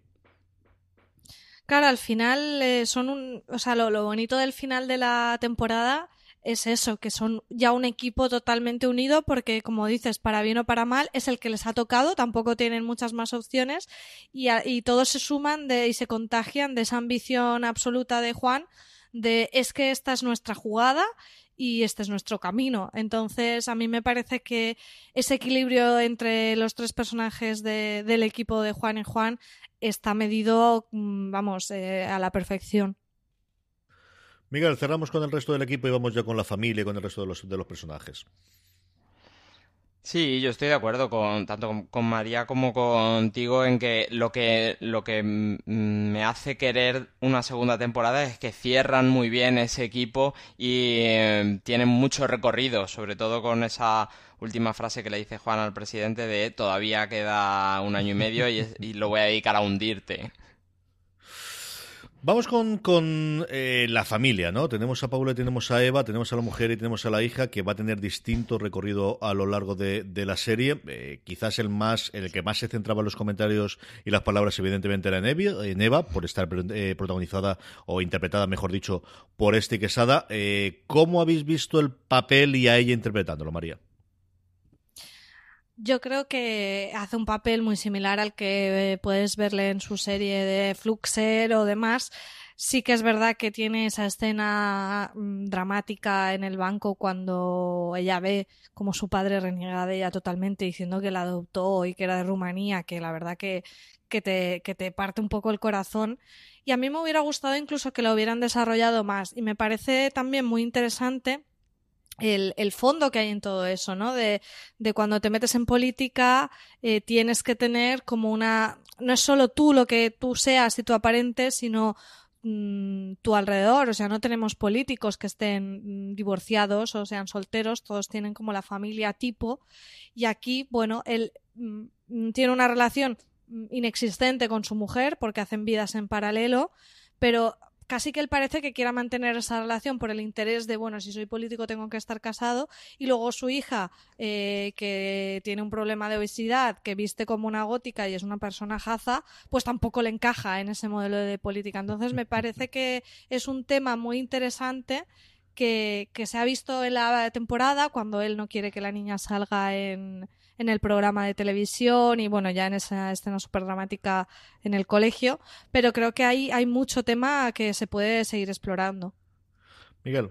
Claro, al final eh, son un. O sea, lo, bonito del final de la temporada es eso, que son ya un equipo totalmente unido porque, como dices, para bien o para mal, es el que les ha tocado, tampoco tienen muchas más opciones y, y todos se suman de, y se contagian de esa ambición absoluta de Juan de es que esta es nuestra jugada y este es nuestro camino. Entonces, a mí me parece que ese equilibrio entre los tres personajes del equipo de Juan y Juan está medido, mm, vamos, eh, a la perfección. Miguel, cerramos con el resto del equipo y vamos ya con la familia y con el resto de los, de los personajes. Sí, yo estoy de acuerdo con tanto con, María como contigo en que lo que lo que me hace querer una segunda temporada es que cierran muy bien ese equipo y em, tienen mucho recorrido, sobre todo con esa última frase que le dice Juan al presidente de todavía queda un año y medio y, y lo voy a dedicar a hundirte. Vamos con, con eh, la familia, ¿no? Tenemos a Paula, tenemos a Eva, tenemos a la mujer y tenemos a la hija que va a tener distinto recorrido a lo largo de, la serie. Eh, quizás el más, el que más se centraba en los comentarios y las palabras, evidentemente, era en Eva, por estar eh, protagonizada o interpretada, mejor dicho, por este Quesada. ¿Cómo habéis visto el papel y a ella interpretándolo, María? Yo creo que hace un papel muy similar al que puedes verle en su serie de Fluxer o demás. Sí que es verdad que tiene esa escena mm, dramática en el banco cuando ella ve como su padre reniega de ella totalmente diciendo que la adoptó y que era de Rumanía, que la verdad que, que, te, que te parte un poco el corazón. Y a mí me hubiera gustado incluso que lo hubieran desarrollado más. Y me parece también muy interesante el, fondo que hay en todo eso, ¿no? De, de cuando te metes en política, eh, tienes que tener como una. No es solo tú lo que tú seas y tu aparente, sino mm, tu alrededor, o sea, no tenemos políticos que estén mm, divorciados o sean solteros, todos tienen como la familia tipo y aquí, bueno, él mm, tiene una relación inexistente con su mujer porque hacen vidas en paralelo, pero casi que él parece que quiera mantener esa relación por el interés de, bueno, si soy político tengo que estar casado, y luego su hija, eh, que tiene un problema de obesidad, que viste como una gótica y es una persona jaza, pues tampoco le encaja en ese modelo de política. Entonces me parece que es un tema muy interesante. Que, que se ha visto en la temporada cuando él no quiere que la niña salga en, en el programa de televisión y bueno, ya en esa escena súper dramática en el colegio, pero creo que hay, hay mucho tema que se puede seguir explorando. Miguel.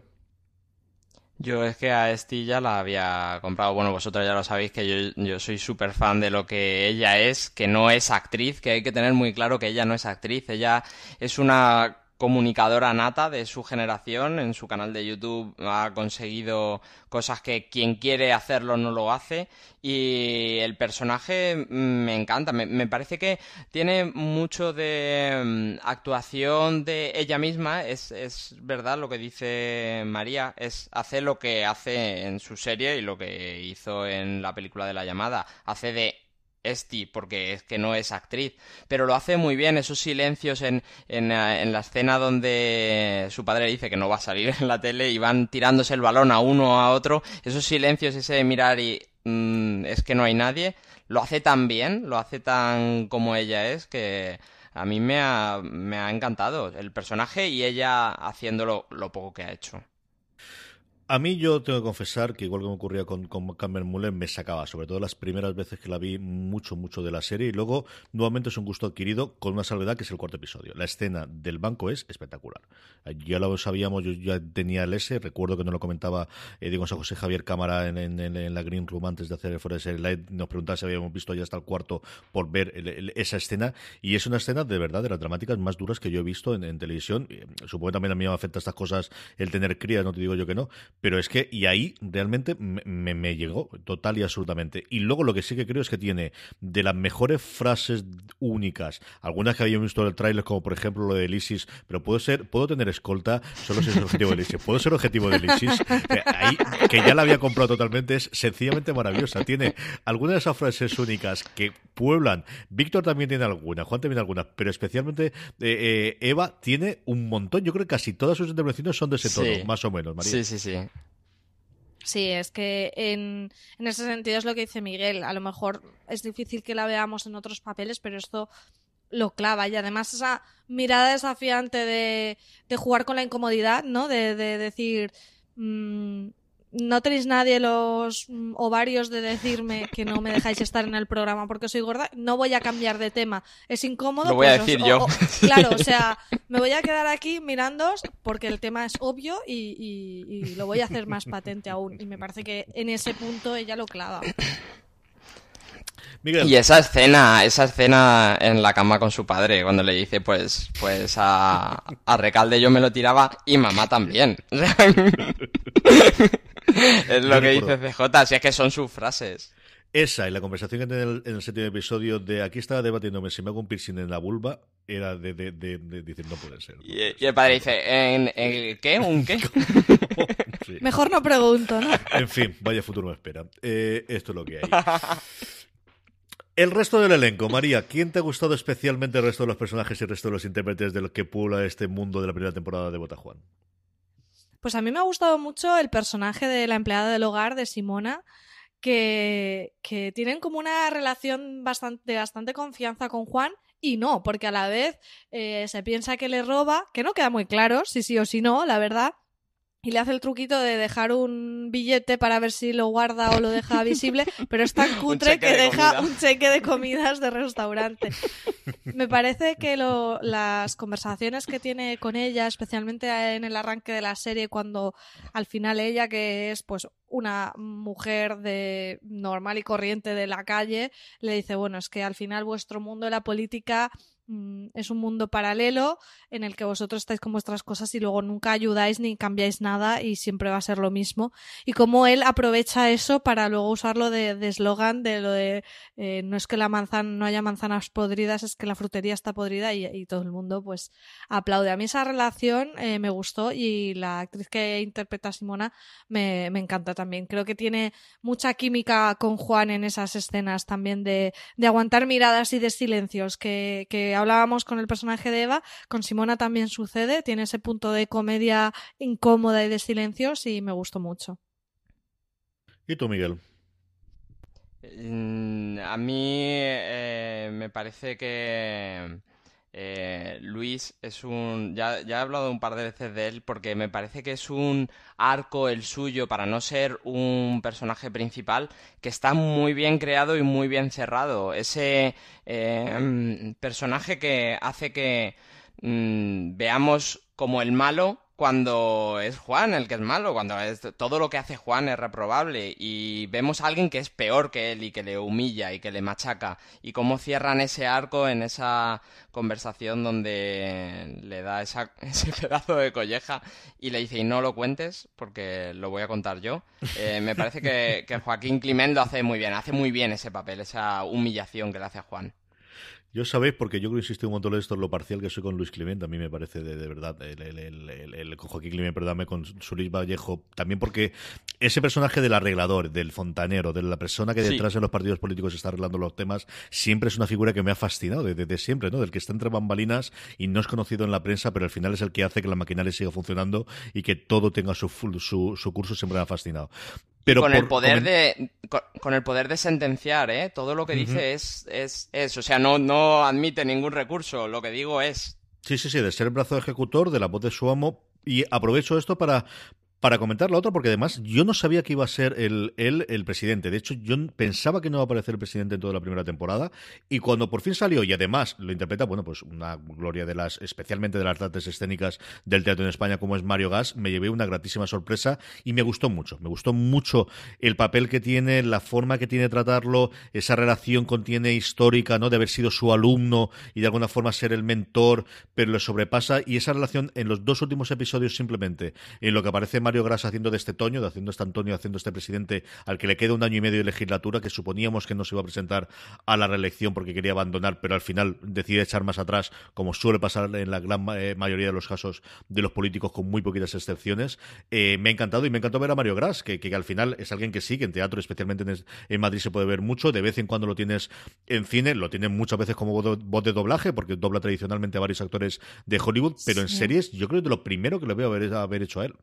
Yo es que a Esti ya la había comprado. Bueno, vosotros ya lo sabéis que yo, yo soy súper fan de lo que ella es, que no es actriz, que hay que tener muy claro que ella no es actriz. Ella es una comunicadora nata de su generación. En su canal de YouTube ha conseguido cosas que quien quiere hacerlo no lo hace. Y el personaje me encanta. Me, parece que tiene mucho de mm, actuación de ella misma. Es, es verdad lo que dice María. Es hacer lo que hace en su serie y lo que hizo en la película de la llamada. Hace de Esti, porque es que no es actriz, pero lo hace muy bien, esos silencios en, en, eh, en, la escena donde su padre dice que no va a salir en la tele y van tirándose el balón a uno a otro, esos silencios, ese mirar y mm, es que no hay nadie, lo hace tan bien, lo hace tan como ella es, que a mí me ha, me ha encantado el personaje y ella haciéndolo lo poco que ha hecho. A mí yo tengo que confesar que igual que me ocurría con, con Cameron Mullen, me sacaba, sobre todo las primeras veces que la vi, mucho, mucho de la serie y luego nuevamente es un gusto adquirido con una salvedad que es el cuarto episodio. La escena del banco es espectacular. Ya lo sabíamos, yo ya tenía el S, recuerdo que nos lo comentaba eh, digo, José Javier Cámara en, la Green Room antes de hacer el Fuera de Serie nos preguntaba si habíamos visto ya hasta el cuarto por ver esa escena y es una escena de verdad de las dramáticas más duras que yo he visto en, televisión. Supongo que también a mí me afecta estas cosas el tener crías, no te digo yo que no, pero es que, y ahí realmente me, me, llegó total y absolutamente. Y luego lo que sí que creo es que tiene de las mejores frases únicas, algunas que había visto en el tráiler, como por ejemplo lo de Elisis, pero puedo ser, puedo tener escolta solo si es objetivo de Elisis. Puedo ser objetivo de Elisis, ahí, que ya la había comprado totalmente, es sencillamente maravillosa. Tiene algunas de esas frases únicas que pueblan. Víctor también tiene algunas, Juan también algunas, pero especialmente eh, eh, Eva tiene un montón. Yo creo que casi todas sus intervenciones son de ese tono, más o menos, María. Sí, sí, sí. Sí, es que en, en, ese sentido es lo que dice Miguel. A lo mejor es difícil que la veamos en otros papeles, pero esto lo clava. Y además esa mirada desafiante de, de jugar con la incomodidad, ¿no? De, de decir, mmm, no tenéis nadie los mm, ovarios de decirme que no me dejáis estar en el programa porque soy gorda, no voy a cambiar de tema. Es incómodo. Lo voy a pues decir yo. claro, o sea, me voy a quedar aquí mirándoos porque el tema es obvio y, lo voy a hacer más patente aún. Y me parece que en ese punto ella lo clava. Y esa escena, esa escena en la cama con su padre, cuando le dice, pues, pues a, a Recalde yo me lo tiraba y mamá también. es lo que dice CJ, si es que son sus frases. Esa y la conversación que tiene en el, séptimo episodio de aquí estaba debatiéndome si me hago un piercing en la vulva, era de, de, de, decir no puede ser. Y, el padre dice, ¿en, en qué? ¿Un qué? Mejor no pregunto, ¿no? En fin, vaya futuro me espera. Eh, esto es lo que hay. El resto del elenco, María, ¿quién te ha gustado especialmente el resto de los personajes y el resto de los intérpretes de lo que pula este mundo de la primera temporada de Botajuan? Pues a mí me ha gustado mucho el personaje de la empleada del hogar, de Simona, que, que tienen como una relación bastante, bastante confianza con Juan y no, porque a la vez eh, se piensa que le roba, que no queda muy claro si sí o si no, la verdad, y le hace el truquito de dejar un billete para ver si lo guarda o lo deja visible, pero es tan cutre que deja un cheque de comidas de restaurante. Me parece que lo, las conversaciones que tiene con ella, especialmente en el arranque de la serie, cuando al final ella, que es pues una mujer de normal y corriente de la calle, le dice, bueno, es que al final vuestro mundo de la política es un mundo paralelo en el que vosotros estáis con vuestras cosas y luego nunca ayudáis ni cambiáis nada y siempre va a ser lo mismo. Y cómo él aprovecha eso para luego usarlo de eslogan de, lo de eh, no es que la manzana no haya manzanas podridas, es que la frutería está podrida y, todo el mundo pues aplaude. A mí esa relación eh, me gustó y la actriz que interpreta Simona me, me encanta también. Creo que tiene mucha química con Juan en esas escenas también de, de aguantar miradas y de silencios que, que hablábamos con el personaje de Eva, con Simona también sucede, tiene ese punto de comedia incómoda y de silencios y me gustó mucho. ¿Y tú, Miguel? Mm, a mí eh, me parece que eh, Luis es un... Ya, ya, he hablado un par de veces de él porque me parece que es un arco el suyo para no ser un personaje principal que está muy bien creado y muy bien cerrado. Ese eh, personaje que hace que mm, veamos como el malo cuando es Juan el que es malo, cuando es, todo lo que hace Juan es reprobable y vemos a alguien que es peor que él y que le humilla y que le machaca y cómo cierran ese arco en esa conversación donde le da esa, ese pedazo de colleja y le dice y no lo cuentes porque lo voy a contar yo. Eh, me parece que, Joaquín Climent lo hace muy bien, hace muy bien ese papel, esa humillación que le hace a Juan. Yo sabéis, porque yo creo que insistí un montón de esto, lo parcial que soy con Luis Clement, a mí me parece de, verdad, el, el, el, el, con Joaquín Clement, perdóname, con Luis Vallejo, también porque ese personaje del arreglador, del fontanero, de la persona que detrás de los partidos políticos está arreglando los temas, siempre es una figura que me ha fascinado desde siempre, ¿no? Del que está entre bambalinas y no es conocido en la prensa, pero al final es el que hace que la maquinaria siga funcionando y que todo tenga su, su, su curso, siempre me ha fascinado. Pero con el poder de con, el poder de sentenciar, ¿eh? Todo lo que dice es, es, es, o sea, no, no admite ningún recurso, lo que digo es... Sí, sí, sí, de ser el brazo ejecutor de la voz de su amo, y aprovecho esto para, para comentar la otra, porque además yo no sabía que iba a ser él el, el, presidente. De hecho, yo pensaba que no iba a aparecer el presidente en toda la primera temporada. Y cuando por fin salió, y además lo interpreta, bueno, pues una gloria de las, especialmente de las artes escénicas del teatro en España, como es Mario Gas, me llevé una gratísima sorpresa y me gustó mucho. Me gustó mucho el papel que tiene, la forma que tiene de tratarlo, esa relación contiene histórica, ¿no? De haber sido su alumno y de alguna forma ser el mentor, pero lo sobrepasa. Y esa relación en los dos últimos episodios simplemente, en lo que aparece Mario Mario Gras haciendo de este Toño, de haciendo este Antonio, haciendo este presidente al que le queda un año y medio de legislatura, que suponíamos que no se iba a presentar a la reelección porque quería abandonar, pero al final decide echar más atrás, como suele pasar en la gran eh, mayoría de los casos de los políticos, con muy poquitas excepciones. Eh, me ha encantado y me encantó ver a Mario Gras, que, que, al final es alguien que sí, que en teatro, especialmente en, Madrid, se puede ver mucho. De vez en cuando lo tienes en cine, lo tienen muchas veces como voz de doblaje, porque dobla tradicionalmente a varios actores de Hollywood, pero en series, yo creo que lo primero que lo veo haber, haber hecho a él.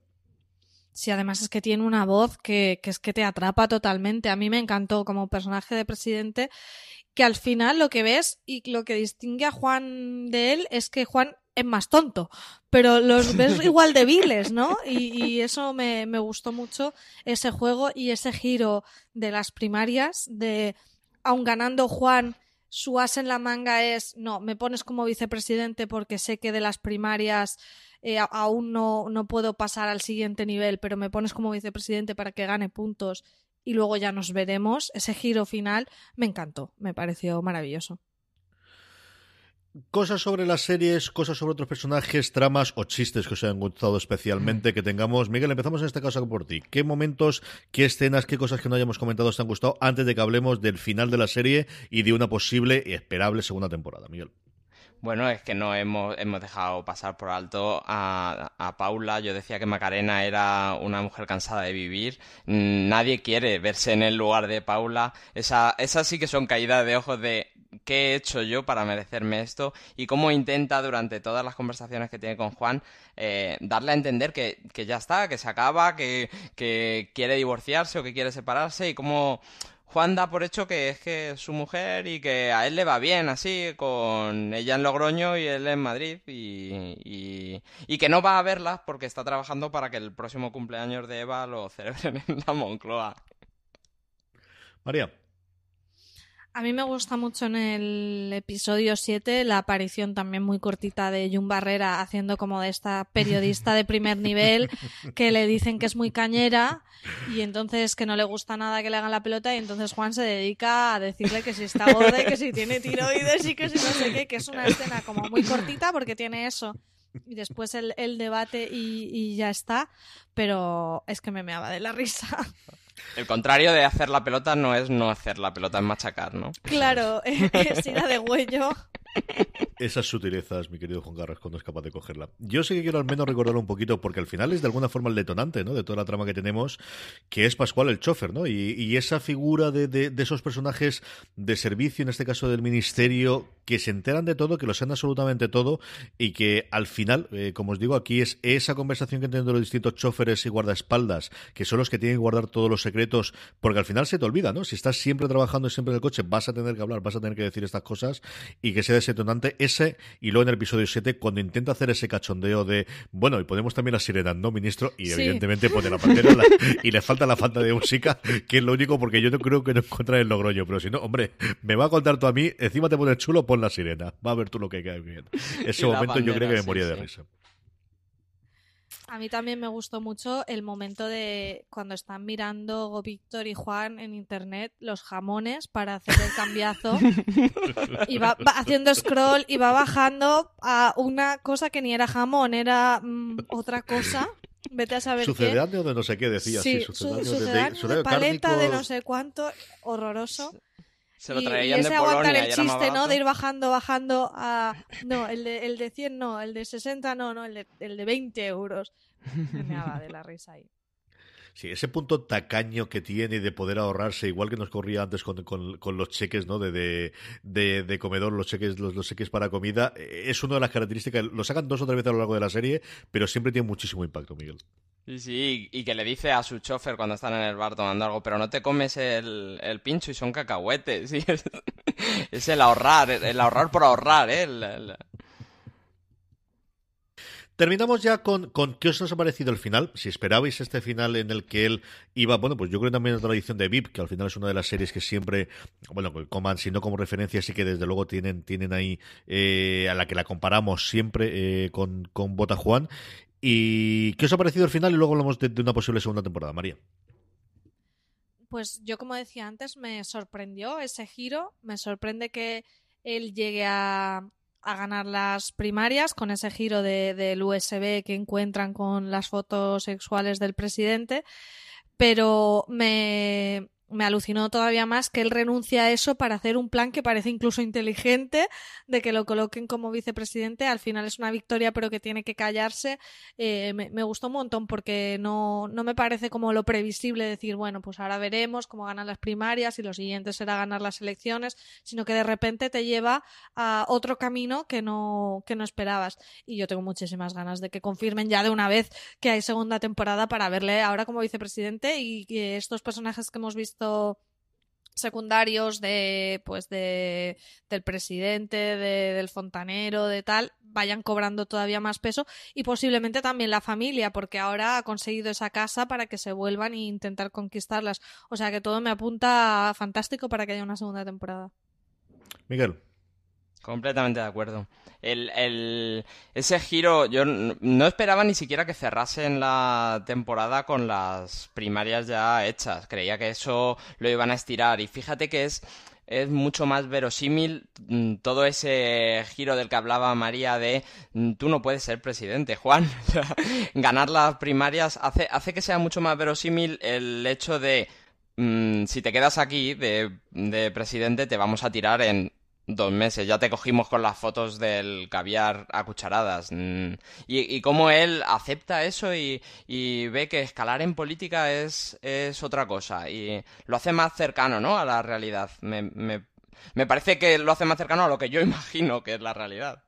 Sí, además es que tiene una voz que, que, es que te atrapa totalmente. A mí me encantó como personaje de presidente, que al final lo que ves y lo que distingue a Juan de él es que Juan es más tonto, pero los ves igual de viles, ¿no? Y, y eso me, me gustó mucho, ese juego y ese giro de las primarias, de aun ganando Juan su as en la manga es, no, me pones como vicepresidente porque sé que de las primarias eh, aún no, no puedo pasar al siguiente nivel, pero me pones como vicepresidente para que gane puntos y luego ya nos veremos. Ese giro final me encantó, me pareció maravilloso. Cosas sobre las series, cosas sobre otros personajes, tramas o chistes que os hayan gustado especialmente que tengamos. Miguel, empezamos en este caso por ti. ¿Qué momentos, qué escenas, qué cosas que no hayamos comentado os han gustado antes de que hablemos del final de la serie y de una posible y esperable segunda temporada, Miguel? Bueno, es que no hemos, hemos dejado pasar por alto a, a, Paula. Yo decía que Macarena era una mujer cansada de vivir. Nadie quiere verse en el lugar de Paula. Esa, esas sí que son caídas de ojos de qué he hecho yo para merecerme esto y cómo intenta durante todas las conversaciones que tiene con Juan eh, darle a entender que, que, ya está, que se acaba, que, que quiere divorciarse o que quiere separarse y cómo Juan da por hecho que es que es su mujer y que a él le va bien así, con ella en Logroño y él en Madrid, y, y, que no va a verla porque está trabajando para que el próximo cumpleaños de Eva lo celebren en la Moncloa. María. A mí me gusta mucho en el episodio 7 la aparición también muy cortita de Jun Barrera haciendo como de esta periodista de primer nivel que le dicen que es muy cañera y entonces que no le gusta nada que le hagan la pelota y entonces Juan se dedica a decirle que si está gorda y que si tiene tiroides y que si no sé qué, que es una escena como muy cortita porque tiene eso y después el, debate y, y, ya está, pero es que me meaba de la risa. El contrario de hacer la pelota no es no hacer la pelota, es machacar, ¿no? Claro, es ir a de. Esas sutilezas, mi querido Juan Carlos, cuando es capaz de cogerla. Yo sí que quiero al menos recordarlo un poquito, porque al final es de alguna forma el detonante, ¿no? De toda la trama que tenemos, que es Pascual el chofer, ¿no? Y, esa figura de, esos personajes de servicio, en este caso del ministerio, que se enteran de todo, que lo saben absolutamente todo, y que al final, eh, como os digo, aquí es esa conversación que tienen los distintos choferes y guardaespaldas, que son los que tienen que guardar todos los secretos, porque al final se te olvida, ¿no? Si estás siempre trabajando y siempre en el coche, vas a tener que hablar, vas a tener que decir estas cosas, y que ese detonante, ese, y luego en el episodio 7, cuando intenta hacer ese cachondeo de, bueno, y ponemos también la sirena, ¿no, ministro? Y evidentemente pone la pantera y le falta la falta de música, que es lo único porque yo no creo que no encuentre el Logroño, pero si no, hombre, me va a contar tú a mí, encima te pones chulo, pon la sirena, va a ver tú lo que cae bien. Ese momento yo creo que me moría de risa. A mí también me gustó mucho el momento de cuando están mirando Víctor y Juan en internet los jamones para hacer el cambiazo. y va, haciendo scroll y va bajando a una cosa que ni era jamón, era mm, otra cosa. Vete a saber Sucedáneo de no sé qué decía. Sí, sucedáneo, de, paleta de no sé cuánto. Horroroso. Se lo traían y, ese de aguantar el chiste, ¿no? De ir bajando, bajando a... No, el de, el de 100 no, el de 60 no, no, el de, el de 20 euros. Me haga de la risa ahí. Sí, ese punto tacaño que tiene de poder ahorrarse, igual que nos corría antes con, con, los cheques ¿no? De, de, de, comedor, los cheques, los, los, cheques para comida, es una de las características. Lo sacan dos o tres veces a lo largo de la serie, pero siempre tiene muchísimo impacto, Miguel. Sí, y que le dice a su chofer cuando están en el bar tomando algo, pero no te comes el, el pincho y son cacahuetes. ¿sí? Es, el ahorrar, el ahorrar por ahorrar, ¿eh? Terminamos ya con, con qué os ha parecido el final. Si esperabais este final en el que él iba, bueno, pues yo creo también la tradición de VIP, que al final es una de las series que siempre, bueno, como si no como referencia, sí que desde luego tienen, tienen ahí eh, a la que la comparamos siempre eh, con, con Bota Juan. ¿Y qué os ha parecido el final? Y luego hablamos de, de una posible segunda temporada, María. Pues yo, como decía antes, me sorprendió ese giro. Me sorprende que él llegue a, a ganar las primarias con ese giro de, del USB que encuentran con las fotos sexuales del presidente, pero me, me alucinó todavía más que él renuncia a eso para hacer un plan que parece incluso inteligente, de que lo coloquen como vicepresidente. Al final es una victoria, pero que tiene que callarse. Eh, me, gustó un montón porque no, no me parece como lo previsible decir, bueno, pues ahora veremos cómo ganan las primarias y lo siguiente será ganar las elecciones, sino que de repente te lleva a otro camino que no, que no esperabas. Y yo tengo muchísimas ganas de que confirmen ya de una vez que hay segunda temporada para verle ahora como vicepresidente y que estos personajes que hemos visto secundarios de pues de del presidente del fontanero de tal vayan cobrando todavía más peso y posiblemente también la familia porque ahora ha conseguido esa casa para que se vuelvan e intentar conquistarlas. O sea que todo me apunta fantástico para que haya una segunda temporada. Miguel completamente de acuerdo el, ese giro, yo no esperaba ni siquiera que cerrasen la temporada con las primarias ya hechas. Creía que eso lo iban a estirar. Y fíjate que es, es mucho más verosímil mm, todo ese giro del que hablaba María de mm, tú no puedes ser presidente, Juan. Ganar las primarias hace, hace que sea mucho más verosímil el hecho de mm, si te quedas aquí de, de presidente te vamos a tirar en Dos meses, ya te cogimos con las fotos del caviar a cucharadas. Mm. Y, cómo él acepta eso y, ve que escalar en política es, es otra cosa y lo hace más cercano, ¿no? A la realidad. Me, me, me parece que lo hace más cercano a lo que yo imagino que es la realidad.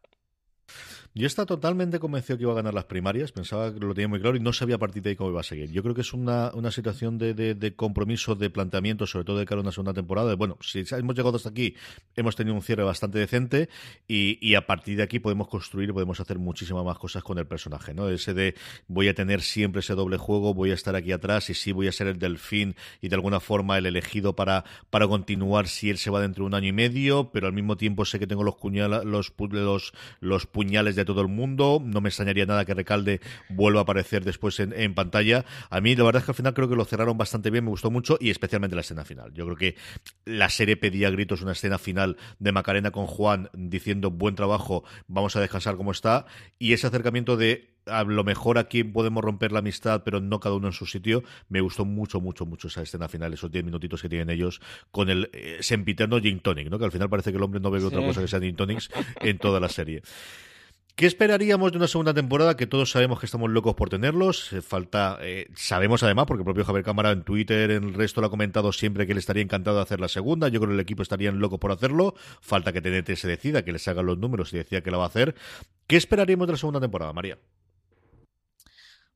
Yo estaba totalmente convencido que iba a ganar las primarias, pensaba que lo tenía muy claro y no sabía a partir de ahí cómo iba a seguir. Yo creo que es una, una situación de, de, compromiso, de planteamiento, sobre todo de cara a una segunda temporada. bueno, si hemos llegado hasta aquí, hemos tenido un cierre bastante decente y, y a partir de aquí podemos construir, podemos hacer muchísimas más cosas con el personaje, ¿no? Ese de voy a tener siempre ese doble juego, voy a estar aquí atrás y sí voy a ser el delfín y de alguna forma el elegido para, para continuar si él se va dentro de un año y medio, pero al mismo tiempo sé que tengo los, los, los, los puñales de todo el mundo, no me extrañaría nada que Recalde vuelva a aparecer después en, en, pantalla. A mí la verdad es que al final creo que lo cerraron bastante bien, me gustó mucho y especialmente la escena final. Yo creo que la serie pedía a gritos una escena final de Macarena con Juan diciendo buen trabajo, vamos a descansar como está y ese acercamiento de a lo mejor aquí podemos romper la amistad, pero no cada uno en su sitio. Me gustó mucho, mucho, mucho esa escena final, esos 10 minutitos que tienen ellos con el eh, sempiterno gin tonic, ¿no? Que al final parece que el hombre no bebe otra cosa que sea gin tonics en toda la serie. ¿Qué esperaríamos de una segunda temporada? Que todos sabemos que estamos locos por tenerlos. Eh, falta, eh, sabemos además, porque el propio Javier Cámara en Twitter, en el resto lo ha comentado siempre que él estaría encantado de hacer la segunda. Yo creo que el equipo estaría loco por hacerlo. Falta que TNT se decida, que les hagan los números y decía que la va a hacer. ¿Qué esperaríamos de la segunda temporada, María?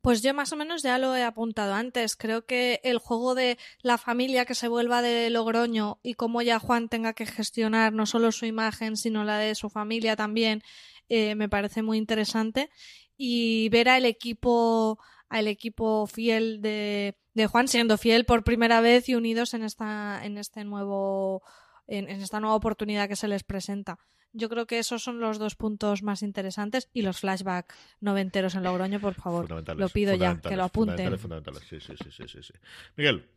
Pues yo más o menos ya lo he apuntado antes. Creo que el juego de la familia que se vuelva de Logroño y cómo ya Juan tenga que gestionar no solo su imagen, sino la de su familia también, eh, me parece muy interesante. Y ver al equipo, al equipo fiel de, de, Juan siendo fiel por primera vez y unidos en esta, en este nuevo, en esta nueva oportunidad que se les presenta. Yo creo que esos son los dos puntos más interesantes y los flashback noventeros en Logroño, por favor. Lo pido ya, que lo apunten. Sí, sí, sí, sí, sí. Miguel.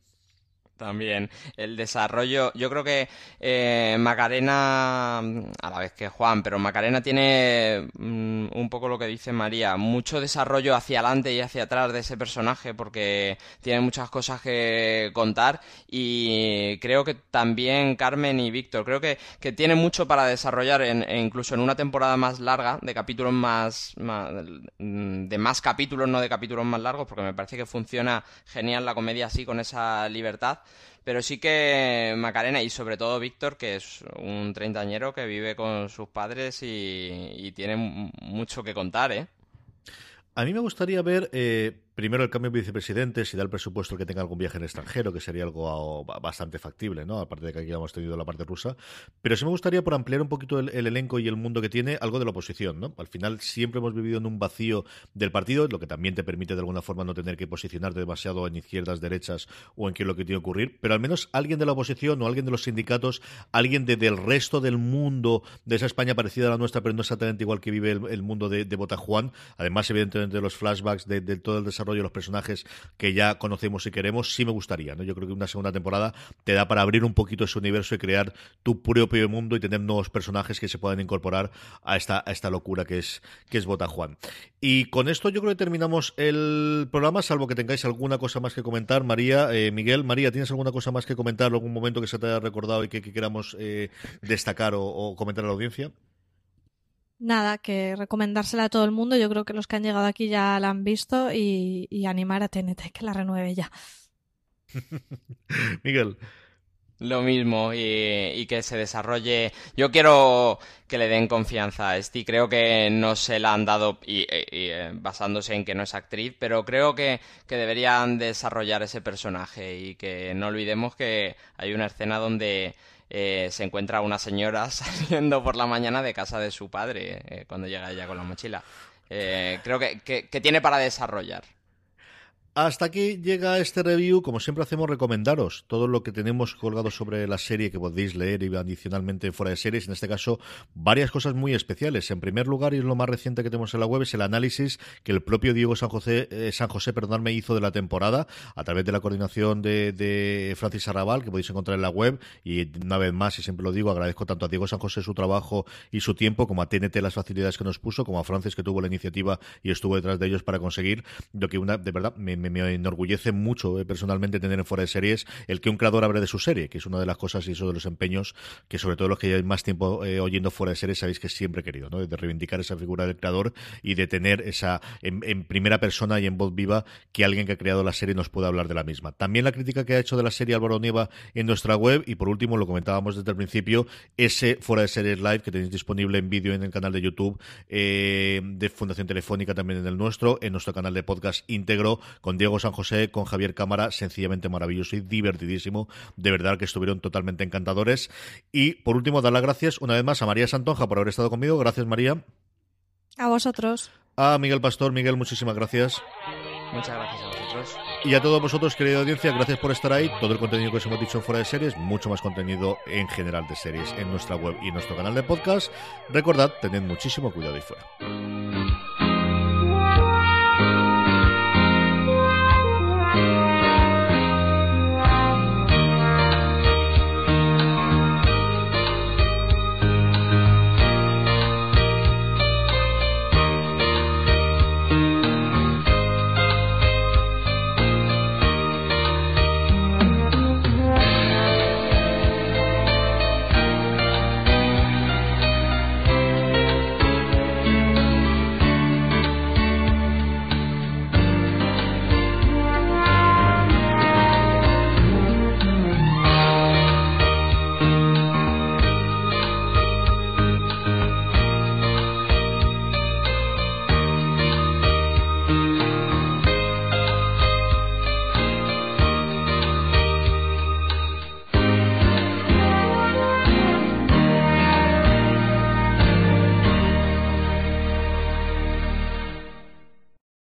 También el desarrollo, yo creo que eh, Macarena, a la vez que Juan, pero Macarena tiene mm, un poco lo que dice María, mucho desarrollo hacia adelante y hacia atrás de ese personaje porque tiene muchas cosas que contar y creo que también Carmen y Víctor, creo que, que tiene mucho para desarrollar en, e incluso en una temporada más larga, de capítulos más, mm, de más capítulos, no de capítulos más largos, porque me parece que funciona genial la comedia así con esa libertad. Pero sí que Macarena y sobre todo Víctor, que es un treintañero que vive con sus padres y, tiene mucho que contar, ¿eh? A mí me gustaría ver eh, primero el cambio de vicepresidente, si da el presupuesto que tenga algún viaje en extranjero, que sería algo bastante factible, ¿no? Aparte de que aquí hemos tenido la parte rusa. Pero sí me gustaría, por ampliar un poquito el, elenco y el mundo que tiene, algo de la oposición, ¿no? Al final siempre hemos vivido en un vacío del partido, lo que también te permite de alguna forma no tener que posicionarte demasiado en izquierdas, derechas o en qué es lo que tiene que ocurrir. Pero al menos alguien de la oposición o alguien de los sindicatos, alguien del resto del mundo, de esa España parecida a la nuestra, pero no exactamente igual que vive el, mundo de, de Botajuan. Además, evidentemente, de los flashbacks de todo el desarrollo y los personajes que ya conocemos y queremos, sí me gustaría. ¿no? Yo creo que una segunda temporada te da para abrir un poquito ese universo y crear tu propio mundo y tener nuevos personajes que se puedan incorporar a esta, a esta locura que es, que es Bota Juan. Y con esto yo creo que terminamos el programa, salvo que tengáis alguna cosa más que comentar. María, eh, Miguel, María, ¿tienes alguna cosa más que comentar, algún momento que se te haya recordado y que, queramos eh, destacar o comentar a la audiencia? Nada, que recomendársela a todo el mundo. Yo creo que los que han llegado aquí ya la han visto y, animar a TNT que la renueve ya. Miguel. Lo mismo y, que se desarrolle. Yo quiero que le den confianza a Esti. Creo que no se la han dado y, eh, basándose en que no es actriz, pero creo que, que, deberían desarrollar ese personaje y que no olvidemos que hay una escena donde eh, se encuentra una señora saliendo por la mañana de casa de su padre eh, cuando llega ella con la mochila. Eh, creo que, que tiene para desarrollar. Hasta aquí llega este review. Como siempre hacemos, recomendaros todo lo que tenemos colgado sobre la serie que podéis leer y adicionalmente fuera de series. En este caso, varias cosas muy especiales. En primer lugar, y es lo más reciente que tenemos en la web, es el análisis que el propio Diego San José, eh, San José me hizo de la temporada a través de la coordinación de, Francis Arrabal, que podéis encontrar en la web. Y una vez más, y siempre lo digo, agradezco tanto a Diego San José su trabajo y su tiempo, como a TNT las facilidades que nos puso, como a Francis que tuvo la iniciativa y estuvo detrás de ellos para conseguir lo que una, de verdad, me me, enorgullece mucho personalmente tener en fuera de series el que un creador hable de su serie, que es una de las cosas y eso de los empeños que sobre todo los que llevan más tiempo oyendo fuera de series sabéis que siempre he querido, ¿no? De reivindicar esa figura del creador y de tener esa en, primera persona y en voz viva que alguien que ha creado la serie nos pueda hablar de la misma. También la crítica que ha hecho de la serie Álvaro Nieva en nuestra web y por último, lo comentábamos desde el principio, ese fuera de series live que tenéis disponible en vídeo en el canal de YouTube eh, de Fundación Telefónica, también en el nuestro, en nuestro canal de podcast íntegro, con Diego San José, con Javier Cámara, sencillamente maravilloso y divertidísimo. De verdad que estuvieron totalmente encantadores. Y por último, dar las gracias una vez más a María Santonja por haber estado conmigo. Gracias, María. A vosotros. A Miguel Pastor. Miguel, muchísimas gracias. Muchas gracias a vosotros. Y a todos vosotros, querida audiencia, gracias por estar ahí. Todo el contenido que os hemos dicho fuera de series, mucho más contenido en general de series en nuestra web y nuestro canal de podcast. Recordad, tened muchísimo cuidado ahí fuera.